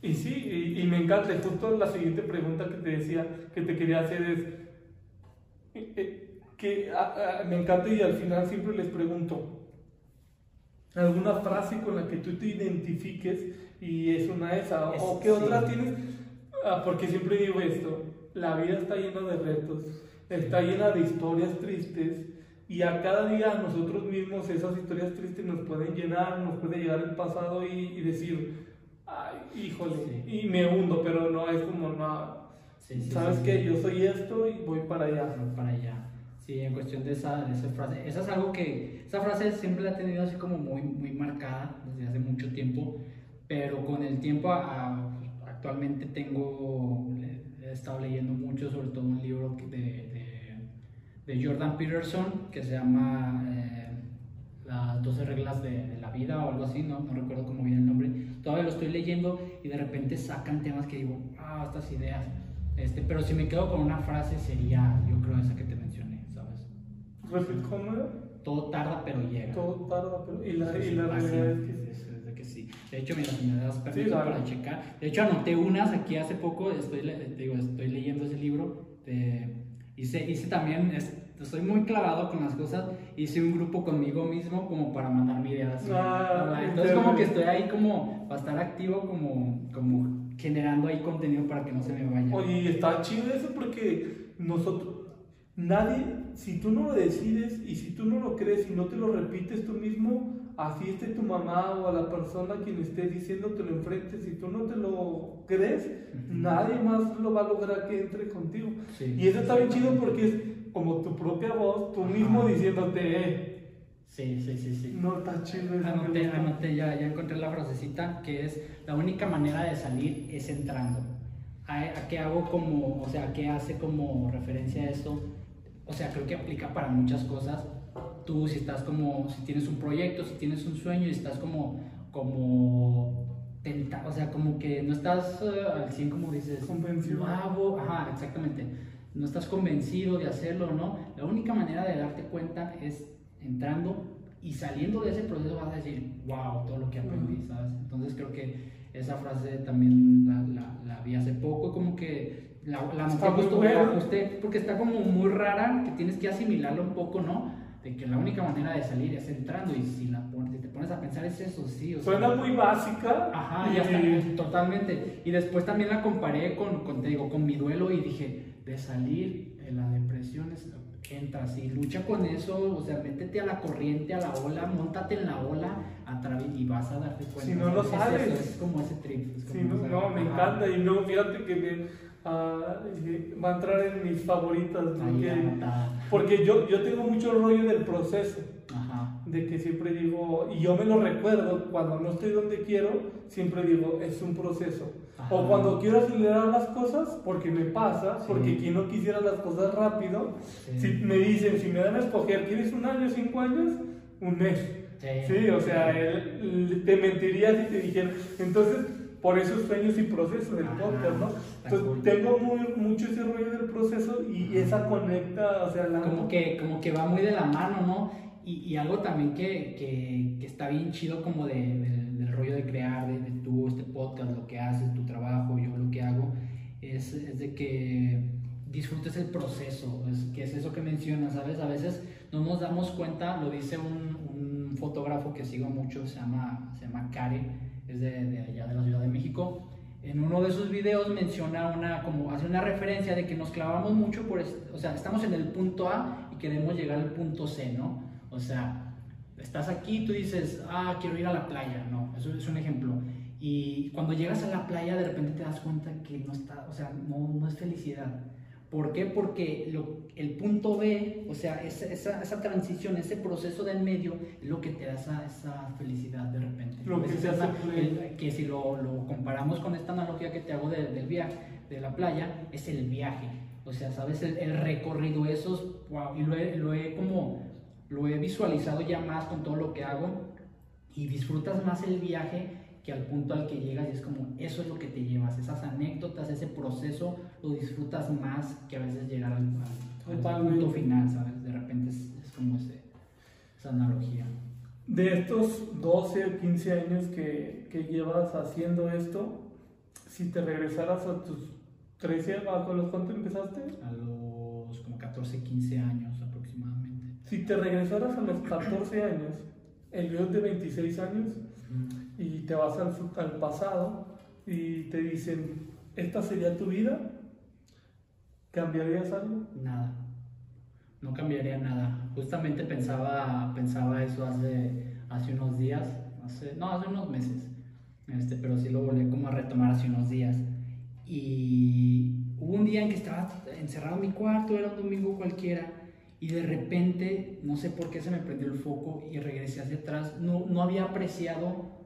Y sí, y, y me encanta, justo la siguiente pregunta que te decía, que te quería hacer es, eh, eh, que ah, ah, me encanta y al final siempre les pregunto, ¿alguna frase con la que tú te identifiques y es una esa? ¿O, Es- o qué sí. otra tienes? Ah, porque siempre digo esto, la vida está llena de retos, está llena de historias tristes. Y a cada día a nosotros mismos esas historias tristes nos pueden llenar, nos puede llegar el pasado y, y decir, ay, híjole, Sí. y me hundo, pero no es como, no, Sí, sabes que yo soy esto y voy para allá. Voy para allá. Sí, en cuestión de esa, de esa frase. Esa es algo que, esa frase siempre la he tenido así como muy, muy marcada desde hace mucho tiempo, pero con el tiempo a- actualmente tengo, he estado leyendo mucho, sobre todo un libro de, de, de Jordan Peterson que se llama eh, Las 12 reglas de, de la vida o algo así, no, no recuerdo cómo viene el nombre. Todavía lo estoy leyendo y de repente sacan temas que digo, ah, estas ideas. Este, pero si me quedo con una frase sería, yo creo, esa que te mencioné, ¿cómo era? Todo tarda, pero llega. Todo tarda, pero. Y la, Sí, y la realidad es que sí. es- que sí. De hecho, mira, me das permiso Sí, para checar. De hecho, anoté unas aquí hace poco. Estoy, digo, estoy leyendo ese libro. de- hice, hice también, es- estoy muy clavado con las cosas. Hice un grupo conmigo mismo como para mandar mi idea. así. Ah, Entonces, como que estoy ahí como para estar activo, como, como generando ahí contenido para que no se me vaya. Oye, y está chido eso porque nosotros, nadie, si tú no lo decides y si tú no lo crees y no te lo repites tú mismo, así esté tu mamá o a la persona quien esté diciéndotelo enfrente, si tú no te lo crees, Ujú. nadie más lo va a lograr que entre contigo. Sí, Y eso está bien chido porque es como tu propia voz, tú mismo Ajá. diciéndote, eh, Sí, sí, sí, sí. no está chido eso. Anoté, me gusta". anoté, ya, ya encontré la frasecita que es la única manera de salir es entrando. ¿A, a qué hago como, o sea, a qué hace como referencia a esto? O sea, creo que aplica para muchas cosas. Tú si estás como, si tienes un proyecto, si tienes un sueño y estás como, como tenta, o sea, como que no estás eh, al 100 como dices, Convencido. "Lo hago", ajá, exactamente. No estás convencido de hacerlo, ¿no? La única manera de darte cuenta es entrando y saliendo de ese proceso vas a decir, wow, todo lo que aprendí, ¿sabes? Entonces creo que esa frase también la, la, la vi hace poco, como que la, la muy justo, la ajusté, porque está como muy rara, que tienes que asimilarla un poco, ¿no? De que la única manera de salir es entrando y si, la pones, si te pones a pensar es eso, sí. O sea, Suena muy básica. Ajá, y- ya está, totalmente. Y después también la comparé con, con, te digo, con mi duelo y dije, de salir en la depresión es, entras y lucha con eso, o sea, métete a la corriente, a la ola, montate en la ola a través y vas a darte cuenta. Si no lo ¿sabes? Es eso, Es, como ese trip. es como, no, o sea, no, me encanta y no, fíjate que me, ah, eh, va a entrar en mis favoritas porque, porque yo, yo tengo mucho rollo del proceso, Ajá. de que siempre digo, y yo me lo recuerdo, cuando no estoy donde quiero, siempre digo, es un proceso. Ajá. O cuando quiero acelerar las cosas, porque me pasa, Sí. porque quien no quisiera las cosas rápido, Sí. si me dicen, si me dan a escoger, ¿quieres un año, cinco años? Un mes. Sí. Sí, o sea, él, te mentiría si te dijera. Entonces, por eso es sueños y procesos del podcast, ¿no? Entonces, tengo muy, mucho ese rollo del proceso y esa conecta, o sea, la. como que, como que va muy de la mano, ¿no? Y, y algo también que, que, que está bien chido como de, del- del rollo de crear, de, de tú, este podcast, lo que haces, tu trabajo, yo lo que hago, es, es de que disfrutes el proceso, es, que es eso que mencionas, ¿sabes? A veces no nos damos cuenta, lo dice un, un fotógrafo que sigo mucho, se llama, se llama Kare, es de, de allá de la Ciudad de México, en uno de sus videos menciona una, como hace una referencia de que nos clavamos mucho por, o sea, estamos en el punto A y queremos llegar al punto C, ¿no? O sea, estás aquí, tú dices, ah, quiero ir a la playa, no, eso es un ejemplo. Y cuando llegas a la playa, de repente te das cuenta que no está, o sea, no, no es felicidad. ¿Por qué? Porque lo- el punto B, o sea, esa, esa, esa transición, ese proceso del medio, es lo que te da esa, esa felicidad de repente. Lo que te hace el- que si lo, lo comparamos con esta analogía que te hago de- del viaje, de la playa, es el viaje. O sea, ¿sabes? El, el recorrido, esos, wow, y lo he, lo he como, lo he visualizado ya más con todo lo que hago y disfrutas más el viaje que al punto al que llegas y es como, eso es lo que te llevas, esas anécdotas, ese proceso, lo disfrutas más que a veces llegar al, al- al punto final, ¿sabes? De repente es, es como ese- esa analogía. De estos 12 o 15 años que, que llevas haciendo esto, si te regresaras a tus 13, ¿a los cuánto empezaste? A los como 14, 15 años aproximadamente. Si te regresaras a los 14 años, el video de 26 años, y te vas al, al pasado y te dicen, esta sería tu vida, ¿cambiarías algo? Nada. No cambiaría nada. Justamente pensaba, pensaba eso hace, hace unos días, hace, no, hace unos meses. Este, pero sí lo volví como a retomar hace unos días. Y hubo un día en que estaba encerrado en mi cuarto, era un domingo cualquiera, y de repente, no sé por qué se me prendió el foco y regresé hacia atrás. No, no había apreciado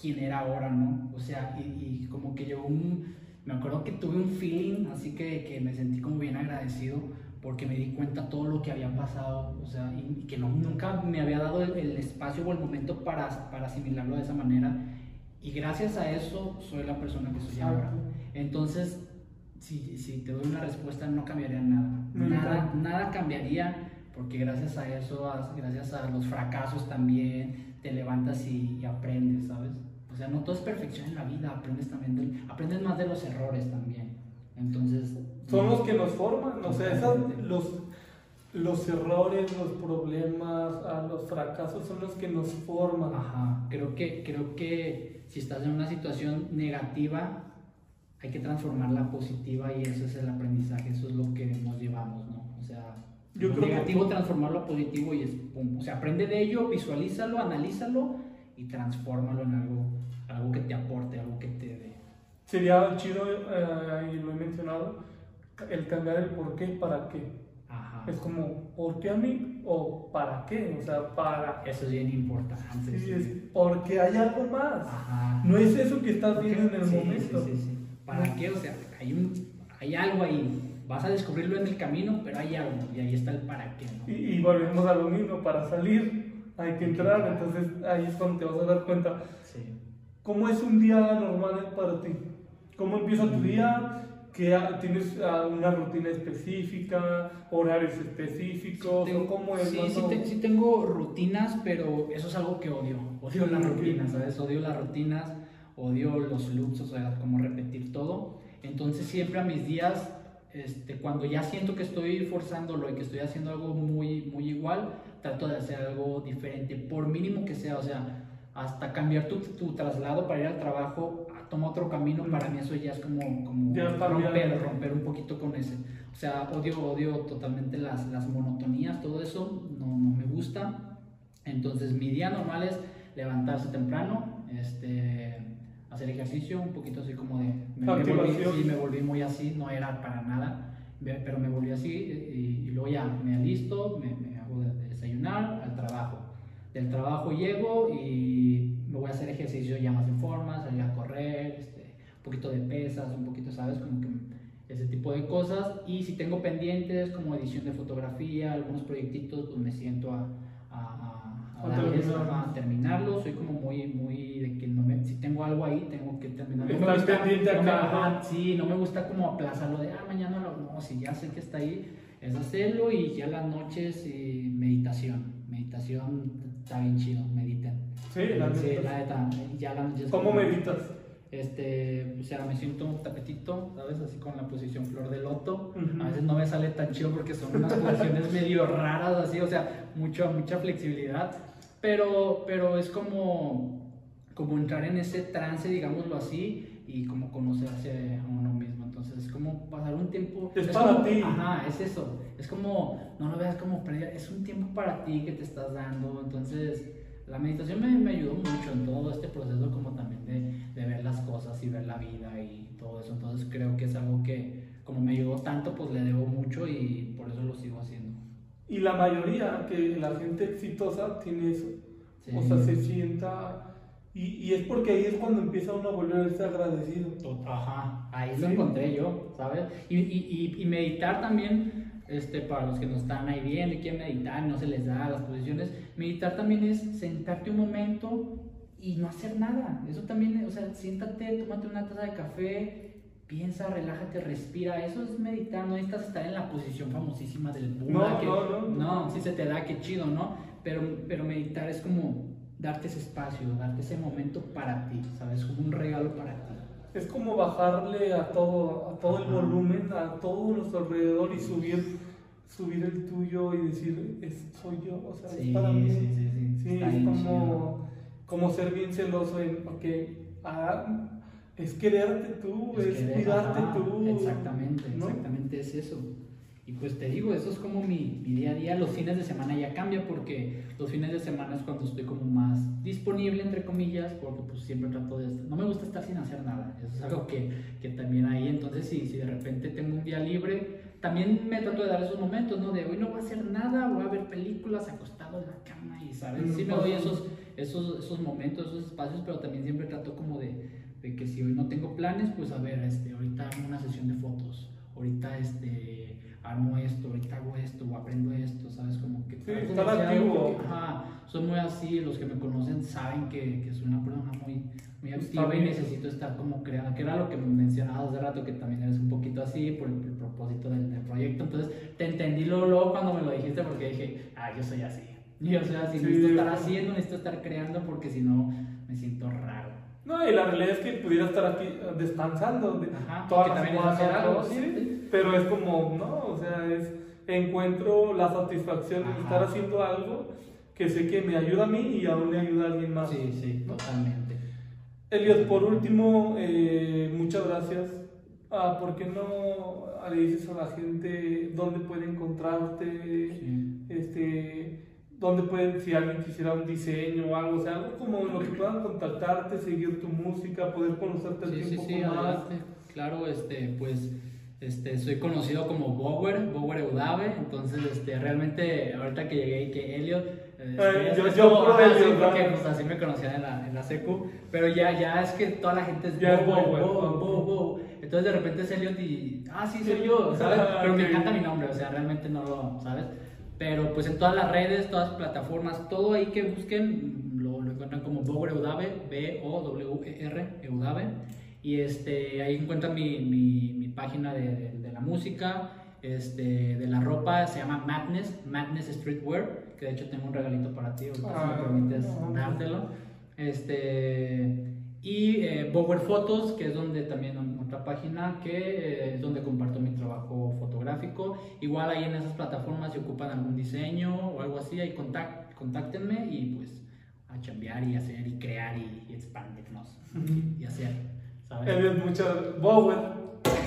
quién era ahora, ¿no? O sea, y, y como que llegó un... Me acuerdo que tuve un feeling, así que, que me sentí como bien agradecido porque me di cuenta todo lo que había pasado, o sea, y, y que no, nunca me había dado el, el espacio o el momento para, para asimilarlo de esa manera. Y gracias a eso soy la persona que soy ahora. Entonces, si, si te doy una respuesta, no cambiaría nada. Nada, nada cambiaría porque gracias a eso, gracias a los fracasos también, te levantas y, aprendes, ¿sabes? O sea, no todo es perfección en la vida, aprendes también, aprendes más de los errores también. Entonces... Son los que nos forman, o sea, los, los errores, los problemas, los fracasos son los que nos forman. Ajá, creo que, creo que si estás en una situación negativa, hay que transformarla positiva y eso es el aprendizaje, eso es lo que nos llevamos, ¿no? Yo lo negativo transformarlo a positivo y es pum. O sea, aprende de ello, visualízalo, analízalo y transfórmalo en algo, algo que te aporte, algo que te dé. Sería chido, eh, y lo he mencionado, el cambiar el por qué para qué. Es como, ¿por qué a mí? ¿O para qué? O sea, para... Eso es bien importante. Sí, es porque hay algo más. No es eso que estás viendo en el momento. Sí, sí, ¿Para qué? O sea, hay, un, hay algo ahí. Vas a descubrirlo en el camino, pero hay algo. Y ahí está el para qué. ¿no? Y, volvemos a lo mismo. Para salir hay que entrar. Entonces ahí es cuando te vas a dar cuenta. ¿Cómo es un día normal para ti? ¿Cómo empieza tu día? que tienes ah, una rutina específica, horarios específicos, cómo es. Sí, sí, tengo rutinas, pero eso es algo que odio. Odio las rutinas, ¿sabes? Odio las rutinas, odio los loops, o sea, como repetir todo. Entonces siempre a mis días, este, cuando ya siento que estoy forzándolo y que estoy haciendo algo muy, muy igual, trato de hacer algo diferente, por mínimo que sea, o sea, hasta cambiar tu, tu traslado para ir al trabajo, toma otro camino, para mí eso ya es como, como romper, romper un poquito con ese. O sea, odio, odio totalmente las, las monotonías, todo eso no, no, me gusta. Entonces mi día normal es levantarse temprano, este, hacer ejercicio, un poquito así como de... Me, volví, sí, me volví muy así, no era para nada, pero me volví así y, luego ya me alisto, me, me hago desayunar al trabajo. Del trabajo llego y me voy a hacer ejercicio ya más en forma, salir a correr, este, un poquito de pesas, un poquito, ¿sabes? Como que ese tipo de cosas. Y si tengo pendientes como edición de fotografía, algunos proyectitos, pues me siento a, a, a, a, terminarlo. Soy como muy, muy de que me, si tengo algo ahí, tengo que terminarlo. No me gusta, sí, no me gusta como aplazarlo de, ah, mañana lo, no, si ya sé que está ahí, es hacerlo y ya las noches y meditación. Meditación está bien chido, mediten. Sí, la neta. Ya la ¿Cómo meditas? Este, o sea, me siento un tapetito, ¿sabes? Así con la posición flor de loto. A veces no me sale tan chido porque son unas posiciones medio raras, así, o sea, mucho, mucha flexibilidad. Pero, pero es como, como entrar en ese trance, digámoslo así, y como conocerse a uno mismo. Entonces, es como pasar un tiempo. Es, para ti. Ajá, es eso. Es como, no lo veas como pérdida, es un tiempo para ti que te estás dando. Entonces la meditación me, me, ayudó mucho en todo este proceso como también de, de, ver las cosas y ver la vida y todo eso. Entonces creo que es algo que como me ayudó tanto, pues le debo mucho y por eso lo sigo haciendo. Y la mayoría, que la gente exitosa tiene eso. O sea, se sienta... Y, y, es porque ahí es cuando empieza uno a volverse agradecido. Ajá, ahí lo encontré yo, ¿sabes? Y, y, y meditar también este, para los que no están ahí bien y quieren meditar no se les da las posiciones, meditar también es sentarte un momento y no hacer nada. Eso también, o sea, siéntate, tómate una taza de café, piensa, relájate, respira. Eso es meditar, no necesitas estar en la posición famosísima del Buda. No, no, no, no. si se te da, qué chido, ¿no? Pero, pero meditar es como darte ese espacio, darte ese momento para ti, ¿sabes? Como un regalo para ti es como bajarle a todo, a todo el volumen, a todo nuestro alrededor y subir, subir el tuyo y decir, es, soy yo, o sea, es para mí. Sí, sí, sí. sí es como, como, ser bien celoso, en, porque ah, es quererte tú, es, cuidarte tú. Exactamente, exactamente es eso. Y pues te digo, eso es como mi, mi, día a día. Los fines de semana ya cambia porque los fines de semana es cuando estoy como más disponible, entre comillas, porque pues siempre trato de... No me gusta estar sin hacer nada. Eso es algo que, que también hay. Entonces, si, si de repente tengo un día libre, también me trato de dar esos momentos, ¿no? De hoy no voy a hacer nada, voy a ver películas acostado en la cama y, ¿sabes? Sí me doy esos, esos, esos momentos, esos espacios, pero también siempre trato como de, de que si hoy no tengo planes, pues a ver, este, ahorita hago una sesión de fotos, ahorita este armo esto, ahorita hago esto, o aprendo esto, ¿sabes? Como que... Sí, estar activo. ajá, soy muy así, los que me conocen saben que, que soy una persona muy, muy activa y necesito estar como creando, que era lo que mencionabas hace rato, que también eres un poquito así por el, propósito del, del, proyecto. Entonces te entendí luego, luego, cuando me lo dijiste porque dije, ah, yo soy así. Yo soy así, necesito estar haciendo, necesito estar creando porque si no me siento raro. No, y la realidad es que pudiera estar aquí descansando Ajá, todas las semanas, sí, pero es como, no, o sea, es encuentro la satisfacción de estar haciendo algo que sé que me ayuda a mí y aún le ayuda a alguien más. Sí, sí, totalmente. Eliot, por último, eh, muchas gracias. Ah, ¿Por qué no le dices a la gente dónde puede encontrarte? Este, dónde pueden, si alguien quisiera un diseño o algo, o sea, algo como lo que puedan contactarte, seguir tu música, poder conocerte sí, sí, sí, más. Claro, este, pues este, soy conocido como Bower, Bower Eudave, entonces este, realmente ahorita que llegué y que Elliot, este, yo, yo así, porque pues, así me conocían en la, en la secu, pero ya, ya es que toda la gente es Bower, Bower, entonces de repente es Elliot y, ah, sí, soy yo, ¿sabes? Pero me encanta mi nombre, o sea, realmente no lo, ¿sabes? Pero pues en todas las redes, todas las plataformas, todo ahí que busquen, lo, lo encuentran como Bower Eudave, B-O-W-E-R, Eudave. Y este, ahí encuentran mi, mi, mi página de, de, la música, este, de la ropa, se llama Madness, Madness Streetwear, que de hecho tengo un regalito para ti, si me ah, permites dártelo. Este, y eh, Bower Photos, que es donde también otra página que eh, es donde comparto fotográfico. Igual ahí en esas plataformas si ocupan algún diseño o algo así, ahí contact, contáctenme y pues a chambear y hacer y crear y, y expandirnos y hacer. ¿sabes? muchas. Bowen.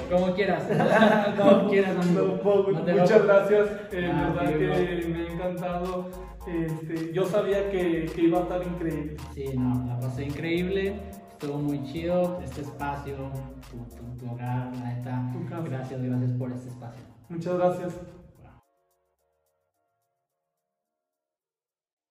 Como quieras. Como quieras, muchas gracias. Eh, ah, verdad que me ha encantado. Este, yo sabía que, que, iba a estar increíble. Sí, no, la pasé increíble. Estuvo muy chido este espacio, tu, tu, tu hogar, la neta. Gracias, gracias por este espacio. Muchas gracias.